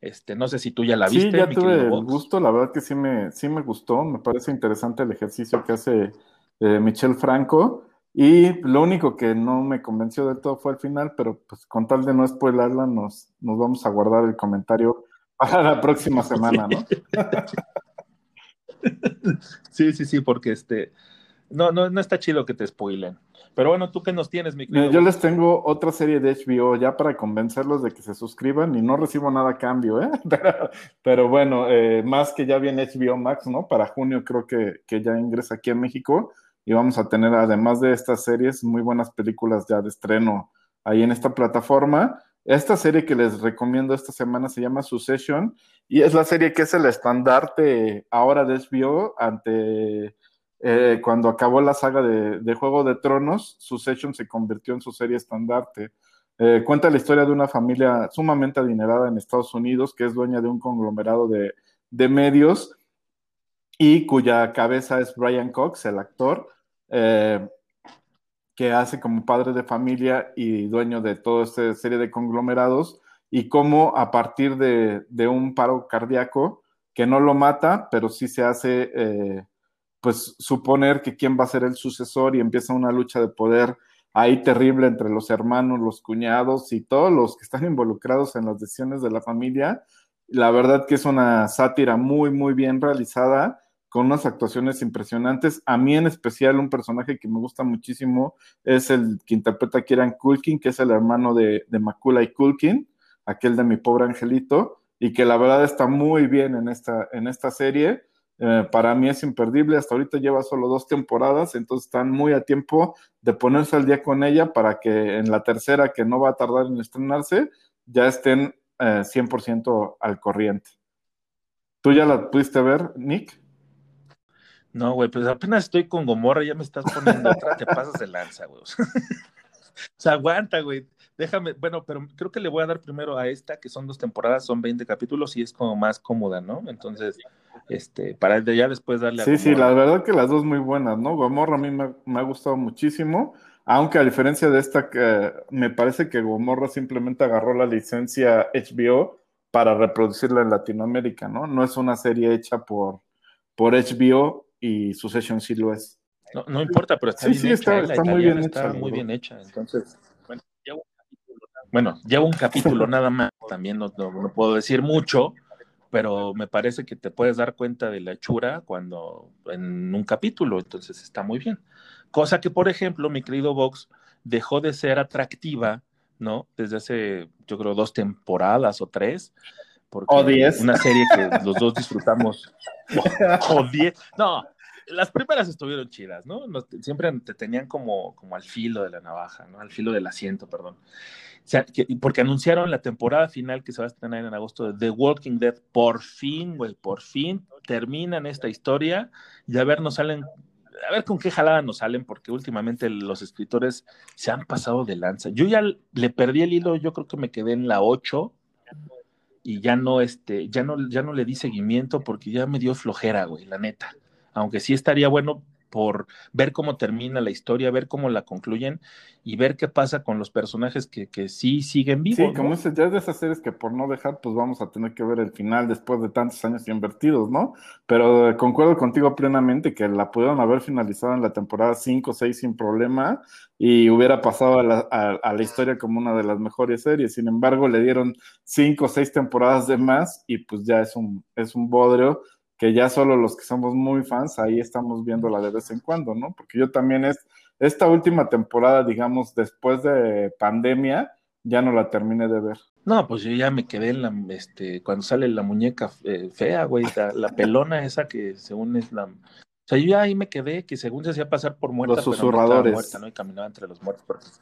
Speaker 1: Este, no sé si tú ya la viste.
Speaker 2: Sí, ya tuve el gusto, la verdad que sí me, sí me gustó, me parece interesante el ejercicio que hace eh, Michelle Franco. Y lo único que no me convenció del todo fue el final, pero pues con tal de no spoilarla, nos, nos vamos a guardar el comentario para la próxima semana, ¿no?
Speaker 1: sí, sí, sí, porque este, no, no, no está chido que te spoilen. Pero bueno, ¿tú qué nos tienes, mi querido?
Speaker 2: Yo les tengo otra serie de HBO ya para convencerlos de que se suscriban y no recibo nada a cambio, ¿eh? Pero, bueno, eh, más que ya viene HBO Max, ¿no? Para junio creo que, que ya ingresa aquí en México y vamos a tener, además de estas series, muy buenas películas ya de estreno ahí en esta plataforma. Esta serie que les recomiendo esta semana se llama Succession y es la serie que es el estandarte ahora de ante eh, cuando acabó la saga de, Juego de Tronos, Succession se convirtió en su serie estandarte. Eh, cuenta la historia de una familia sumamente adinerada en Estados Unidos que es dueña de un conglomerado de, medios y cuya cabeza es Brian Cox, el actor. Eh, que hace como padre de familia y dueño de toda esta serie de conglomerados y cómo a partir de, un paro cardíaco que no lo mata, pero sí se hace eh, pues suponer que quién va a ser el sucesor y empieza una lucha de poder ahí terrible entre los hermanos, los cuñados y todos los que están involucrados en las decisiones de la familia. La verdad que es una sátira muy, muy bien realizada con unas actuaciones impresionantes. A mí en especial un personaje que me gusta muchísimo es el que interpreta Kieran Culkin, que es el hermano de, de y Culkin, aquel de mi pobre angelito, y que la verdad está muy bien en esta, en esta serie. Eh, para mí es imperdible, hasta ahorita lleva solo dos temporadas, entonces están muy a tiempo de ponerse al día con ella para que en la tercera, que no va a tardar en estrenarse, ya estén 100% eh, al corriente. ¿Tú ya la pudiste ver, Nick?
Speaker 1: No, güey, pues apenas estoy con Gomorra, ya me estás poniendo otra, te pasas de lanza, güey. o sea, aguanta, güey. déjame, bueno, pero creo que le voy a dar primero a esta, que son dos temporadas, son 20 capítulos y es como más cómoda, ¿no? Entonces, este, para ya después darle
Speaker 2: a Sí, sí, la verdad que las dos muy buenas, ¿no? Gomorra a mí me, me, ha gustado muchísimo, aunque a diferencia de esta, que me parece que Gomorra simplemente agarró la licencia HBO para reproducirla en Latinoamérica, ¿no? No es una serie hecha por, por HBO y Succession sí lo es.
Speaker 1: No, no importa, pero está
Speaker 2: sí, bien sí, hecha. Está, está muy bien
Speaker 1: está hecha. muy bien hecha. Entonces, bueno, llevo un capítulo, bueno, llevo un capítulo nada más. También no, no, puedo decir mucho, pero me parece que te puedes dar cuenta de la hechura cuando en un capítulo, entonces está muy bien. Cosa que, por ejemplo, mi querido Vox dejó de ser atractiva, ¿no? Desde hace, yo creo, dos temporadas o tres. Porque
Speaker 2: o diez.
Speaker 1: Una serie que los dos disfrutamos. o diez. No, las primeras estuvieron chidas, ¿no? siempre te tenían como, como al filo de la navaja, ¿no? Al filo del asiento, perdón. O sea, porque anunciaron la temporada final que se va a estrenar en agosto de The Walking Dead. Por fin, güey, por fin terminan esta historia y a ver, nos salen, a ver con qué jalada nos salen, porque últimamente los escritores se han pasado de lanza. Yo ya le perdí el hilo, yo creo que me quedé en la 8 y ya no, este, ya no, ya no le di seguimiento porque ya me dio flojera, güey, la neta. Aunque sí estaría bueno por ver cómo termina la historia, ver cómo la concluyen y ver qué pasa con los personajes que, que sí siguen vivos.
Speaker 2: Sí, como dices, ya es de esas series que por no dejar, pues vamos a tener que ver el final después de tantos años invertidos, ¿no? Pero concuerdo contigo plenamente que la pudieron haber finalizado en la temporada 5 o 6 sin problema y hubiera pasado a la, a la, historia como una de las mejores series. Sin embargo, le dieron 5 o 6 temporadas de más y pues ya es un, es un bodrio que ya solo los que somos muy fans, ahí estamos viéndola de vez en cuando, ¿no? Porque yo también es, esta última temporada, digamos, después de pandemia, ya no la terminé de ver.
Speaker 1: No, pues yo ya me quedé en la, este, cuando sale la muñeca eh, fea, güey, la, pelona esa que según es la... O sea, yo ya ahí me quedé, que según se hacía pasar por muerta,
Speaker 2: los susurradores.
Speaker 1: Pero muerta, ¿no? Y caminaba entre los muertos.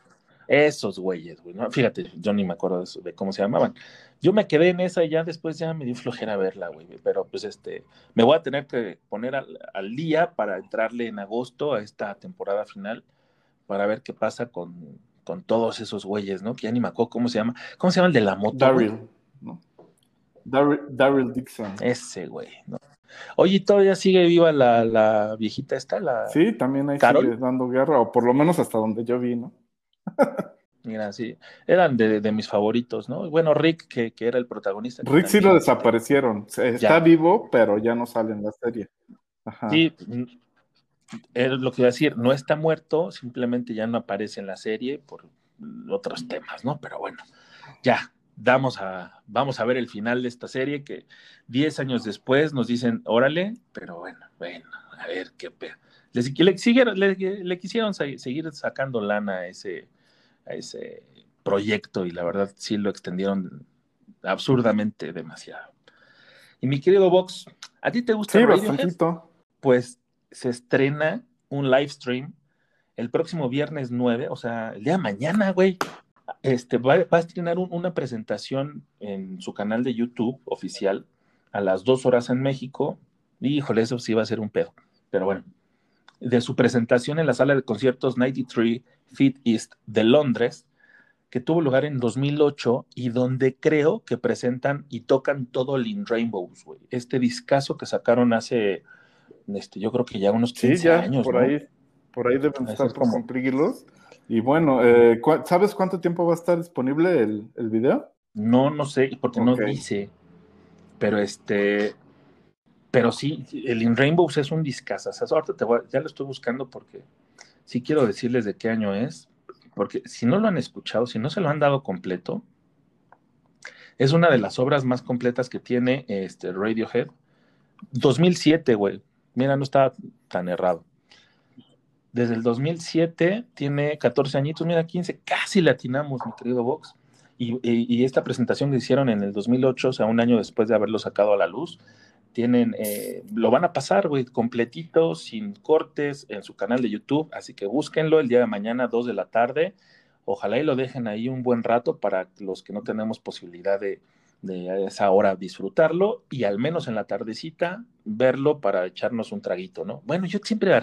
Speaker 1: Esos güeyes, güey, ¿no? Fíjate, yo ni me acuerdo de, cómo se llamaban. Yo me quedé en esa y ya después ya me dio flojera verla, güey, pero pues este, me voy a tener que poner al, día para entrarle en agosto a esta temporada final para ver qué pasa con, con todos esos güeyes, ¿no? Que ya ni me acuerdo cómo se llama. ¿Cómo se llama el de la moto?
Speaker 2: Daryl, ¿no? Daryl Dixon.
Speaker 1: Ese, güey, ¿no? Oye, ¿todavía sigue viva la, la viejita esta? La...
Speaker 2: Sí, también ahí sigue dando guerra, o por lo menos hasta donde yo vi, ¿no?
Speaker 1: Mira, sí, eran de, mis favoritos, ¿no? Bueno, Rick, que, era el protagonista.
Speaker 2: Rick sí lo desaparecieron. Está vivo, pero ya no sale en la serie.
Speaker 1: Sí, mm, es lo que iba a decir, no está muerto, simplemente ya no aparece en la serie por otros temas, ¿no? Pero bueno, ya, damos a, vamos a ver el final de esta serie que 10 años después nos dicen, órale, pero bueno, bueno, a ver qué pedo. Le, quisieron seguir sacando lana a ese, a ese proyecto y la verdad sí lo extendieron absurdamente demasiado. Y mi querido Vox, ¿a ti te gusta
Speaker 2: sí, Radiohead?
Speaker 1: Pues se estrena un live stream el próximo viernes 9, o sea, el día de mañana, güey. Este, va, a estrenar una presentación en su canal de YouTube oficial a las dos horas en México. híjole, eso sí va a ser un pedo. Pero bueno, de su presentación en la sala de conciertos 93 Feet East de Londres, que tuvo lugar en 2008 y donde creo que presentan y tocan todo el In Rainbows, güey. Este discazo que sacaron hace, este, yo creo que ya unos 15
Speaker 2: sí, ya,
Speaker 1: años.
Speaker 2: Por ahí, por ahí deben estar por cumplirlos. Y bueno, eh, ¿sabes cuánto tiempo va a estar disponible el, el video?
Speaker 1: No, no sé, porque no dice. Pero este, pero sí, el In Rainbows es un discazo. Ahorita te ya lo estoy buscando porque sí quiero decirles de qué año es. Porque si no lo han escuchado, si no se lo han dado completo, es una de las obras más completas que tiene este Radiohead. 2007, güey. Mira, no está tan errado. Desde el 2007 tiene 14 añitos, mira, 15, casi latinamos, mi querido Vox. Y, y, esta presentación que hicieron en el 2008, o sea, un año después de haberlo sacado a la luz, tienen, eh, lo van a pasar, güey, completito, sin cortes, en su canal de YouTube, así que búsquenlo el día de mañana, 2 de la tarde. Ojalá y lo dejen ahí un buen rato para los que no tenemos posibilidad de, de esa hora disfrutarlo y al menos en la tardecita verlo para echarnos un traguito, ¿no? Bueno, yo siempre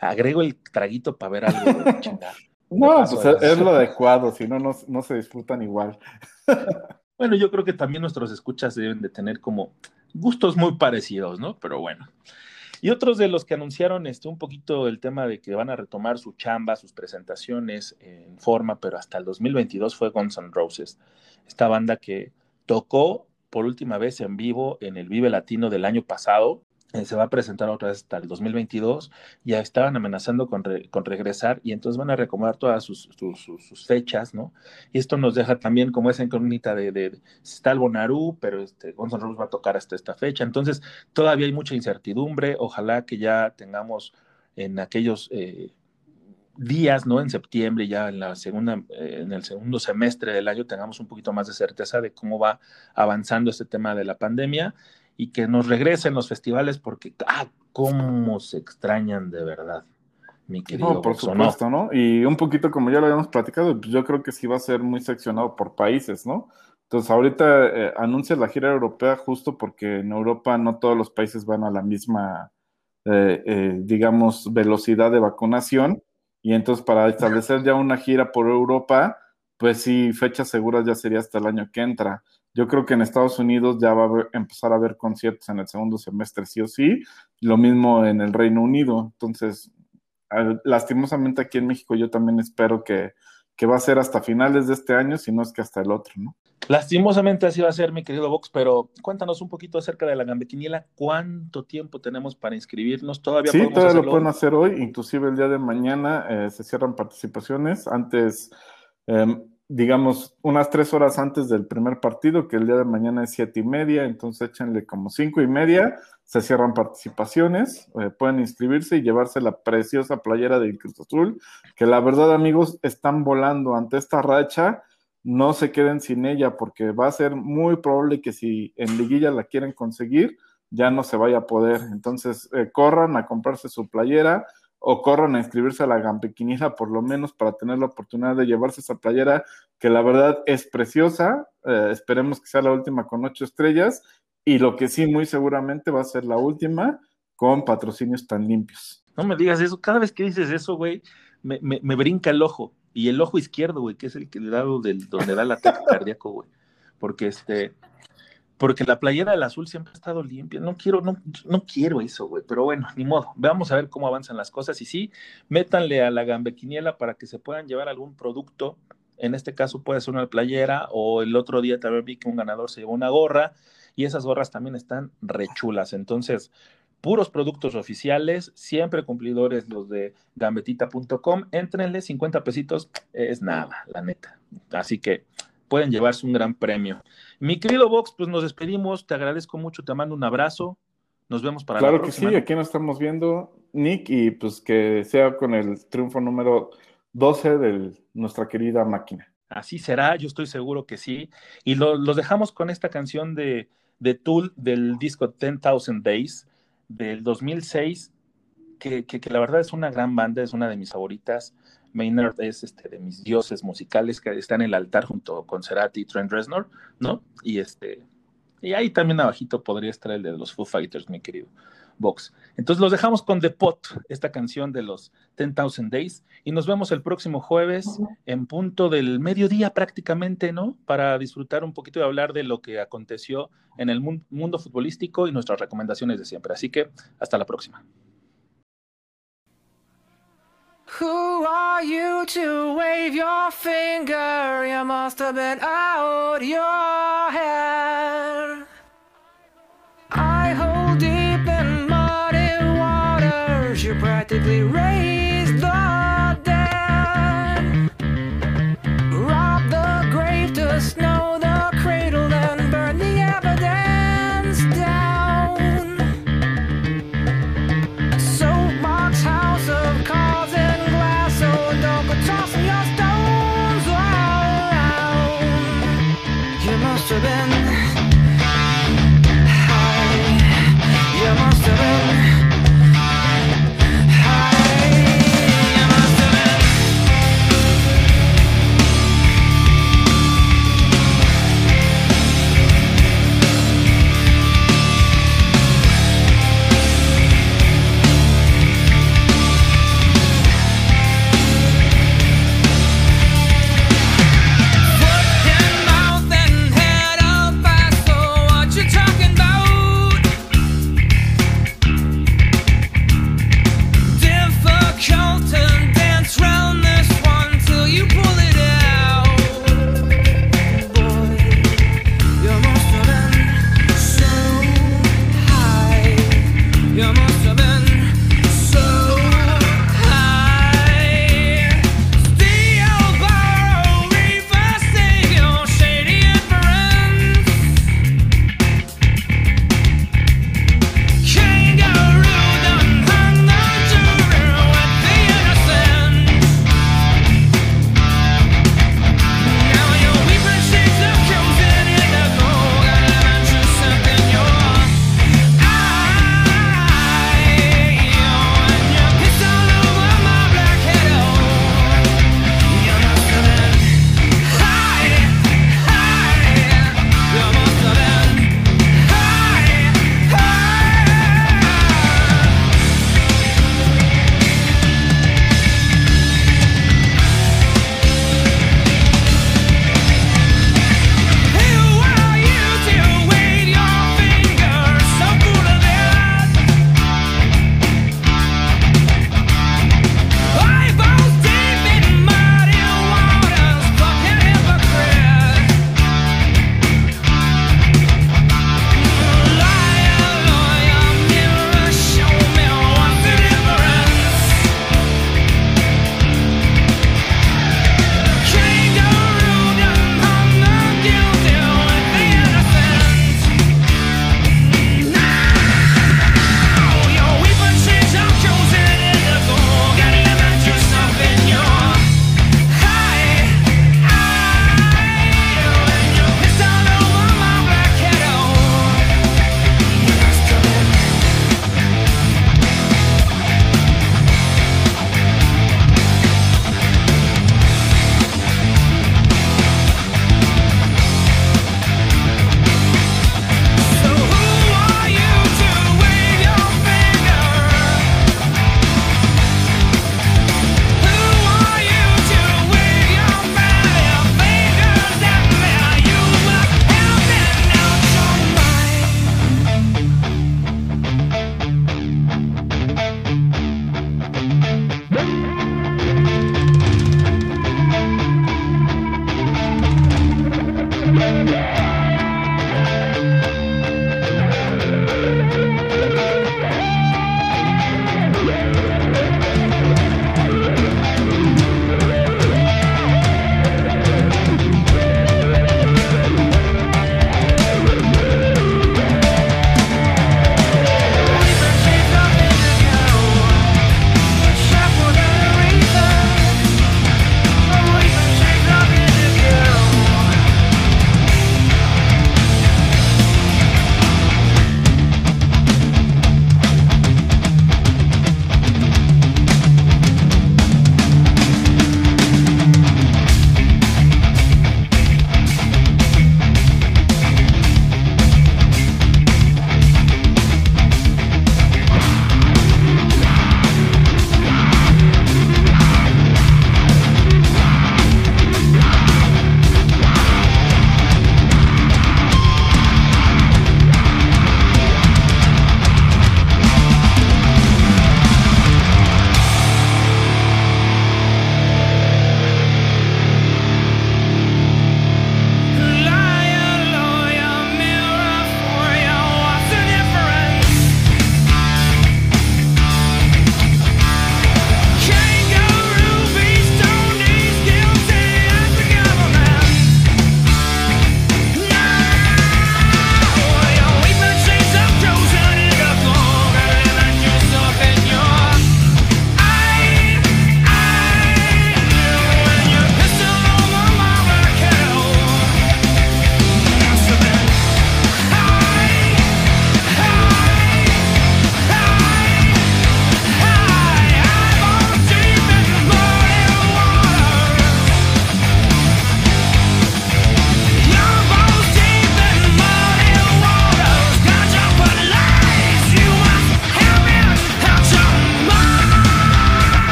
Speaker 1: agrego el traguito para ver algo chingado.
Speaker 2: No, pues es lo adecuado, si no, no se disfrutan igual.
Speaker 1: Bueno, yo creo que también nuestros escuchas deben de tener como gustos muy parecidos, ¿no? Pero bueno. Y otros de los que anunciaron este, un poquito el tema de que van a retomar su chamba, sus presentaciones en forma, pero hasta el 2022 fue Guns N' Roses, esta banda que tocó por última vez en vivo en el Vive Latino del año pasado eh, se va a presentar otra vez hasta el 2022, ya estaban amenazando con, con regresar y entonces van a recomendar todas sus, sus, fechas, ¿no? Y esto nos deja también como esa incógnita de, de, está el Bonaru, pero este, Gonzalo Rose va a tocar hasta esta fecha, entonces todavía hay mucha incertidumbre, ojalá que ya tengamos en aquellos eh, días, ¿no? En septiembre, ya en la segunda, eh, en el segundo semestre del año tengamos un poquito más de certeza de cómo va avanzando este tema de la pandemia y que nos regresen los festivales porque, ah, cómo se extrañan de verdad, mi querido.
Speaker 2: No, por supuesto, ¿no? Y un poquito como ya lo habíamos platicado, pues yo creo que sí va a ser muy seccionado por países, ¿no? Entonces, ahorita eh, anuncia la gira europea justo porque en Europa no todos los países van a la misma, eh, eh, digamos, velocidad de vacunación. Y entonces, para establecer ya una gira por Europa, pues sí, fechas seguras ya sería hasta el año que entra. Yo creo que en Estados Unidos ya va a empezar a haber conciertos en el segundo semestre, sí o sí. Lo mismo en el Reino Unido. Entonces, lastimosamente aquí en México yo también espero que, que va a ser hasta finales de este año, si no es que hasta el otro, ¿no?
Speaker 1: Lastimosamente así va a ser, mi querido Vox, pero cuéntanos un poquito acerca de la Gambequiniela. ¿Cuánto tiempo tenemos para inscribirnos?
Speaker 2: Todavía sí, todavía lo pueden hacer hoy, inclusive el día de mañana eh, se cierran participaciones. Antes em, digamos, unas tres horas antes del primer partido, que el día de mañana es siete y media, entonces échenle como cinco y media, se cierran participaciones, eh, pueden inscribirse y llevarse la preciosa playera de Cruz Azul, que la verdad, amigos, están volando ante esta racha, no se queden sin ella, porque va a ser muy probable que si en liguilla la quieren conseguir, ya no se vaya a poder. Entonces, eh, corran a comprarse su playera, o corran a inscribirse a la Gampequinila por lo menos para tener la oportunidad de llevarse esa playera que la verdad es preciosa. Eh, esperemos que sea la última con ocho estrellas y lo que sí muy seguramente va a ser la última con patrocinios tan limpios.
Speaker 1: No me digas eso, cada vez que dices eso, güey, me, me, brinca el ojo y el ojo izquierdo, güey, que es el que le da del, donde da el ataque cardíaco, güey. Porque este, porque la playera del azul siempre ha estado limpia. No quiero, no, no quiero eso, güey, pero bueno, ni modo. Vamos a ver cómo avanzan las cosas y sí, métanle a la gambequiniela para que se puedan llevar algún producto. En este caso puede ser una playera o el otro día también vi que un ganador se llevó una gorra y esas gorras también están rechulas. Entonces, puros productos oficiales, siempre cumplidores los de gambetita.com. Entrenle 50 pesitos, es nada, la neta. Así que pueden llevarse un gran premio. Mi querido Vox, pues nos despedimos, te agradezco mucho, te mando un abrazo, nos vemos para
Speaker 2: claro
Speaker 1: la
Speaker 2: próxima. Claro que sí, aquí nos estamos viendo, Nick, y pues que sea con el triunfo número 12 de nuestra querida máquina.
Speaker 1: Así será, yo estoy seguro que sí. Y los dejamos con esta canción de, de Tool del disco 10,000 Days del 2006, que, que, que la verdad es una gran banda, es una de mis favoritas. Maynard es este, de mis dioses musicales que está en el altar junto con Cerati y Trent Reznor, ¿no? Y este y ahí también abajito podría estar el de los Foo Fighters, mi querido Vox. Entonces los dejamos con The Pot, esta canción de los 10,000 Days, y nos vemos el próximo jueves en punto del mediodía prácticamente, ¿no? Para disfrutar un poquito y hablar de lo que aconteció en el mundo futbolístico y nuestras recomendaciones de siempre. Así que hasta la próxima. Who are you to wave your finger? You must have been out your head. I hold deep in muddy waters. You're practically raised.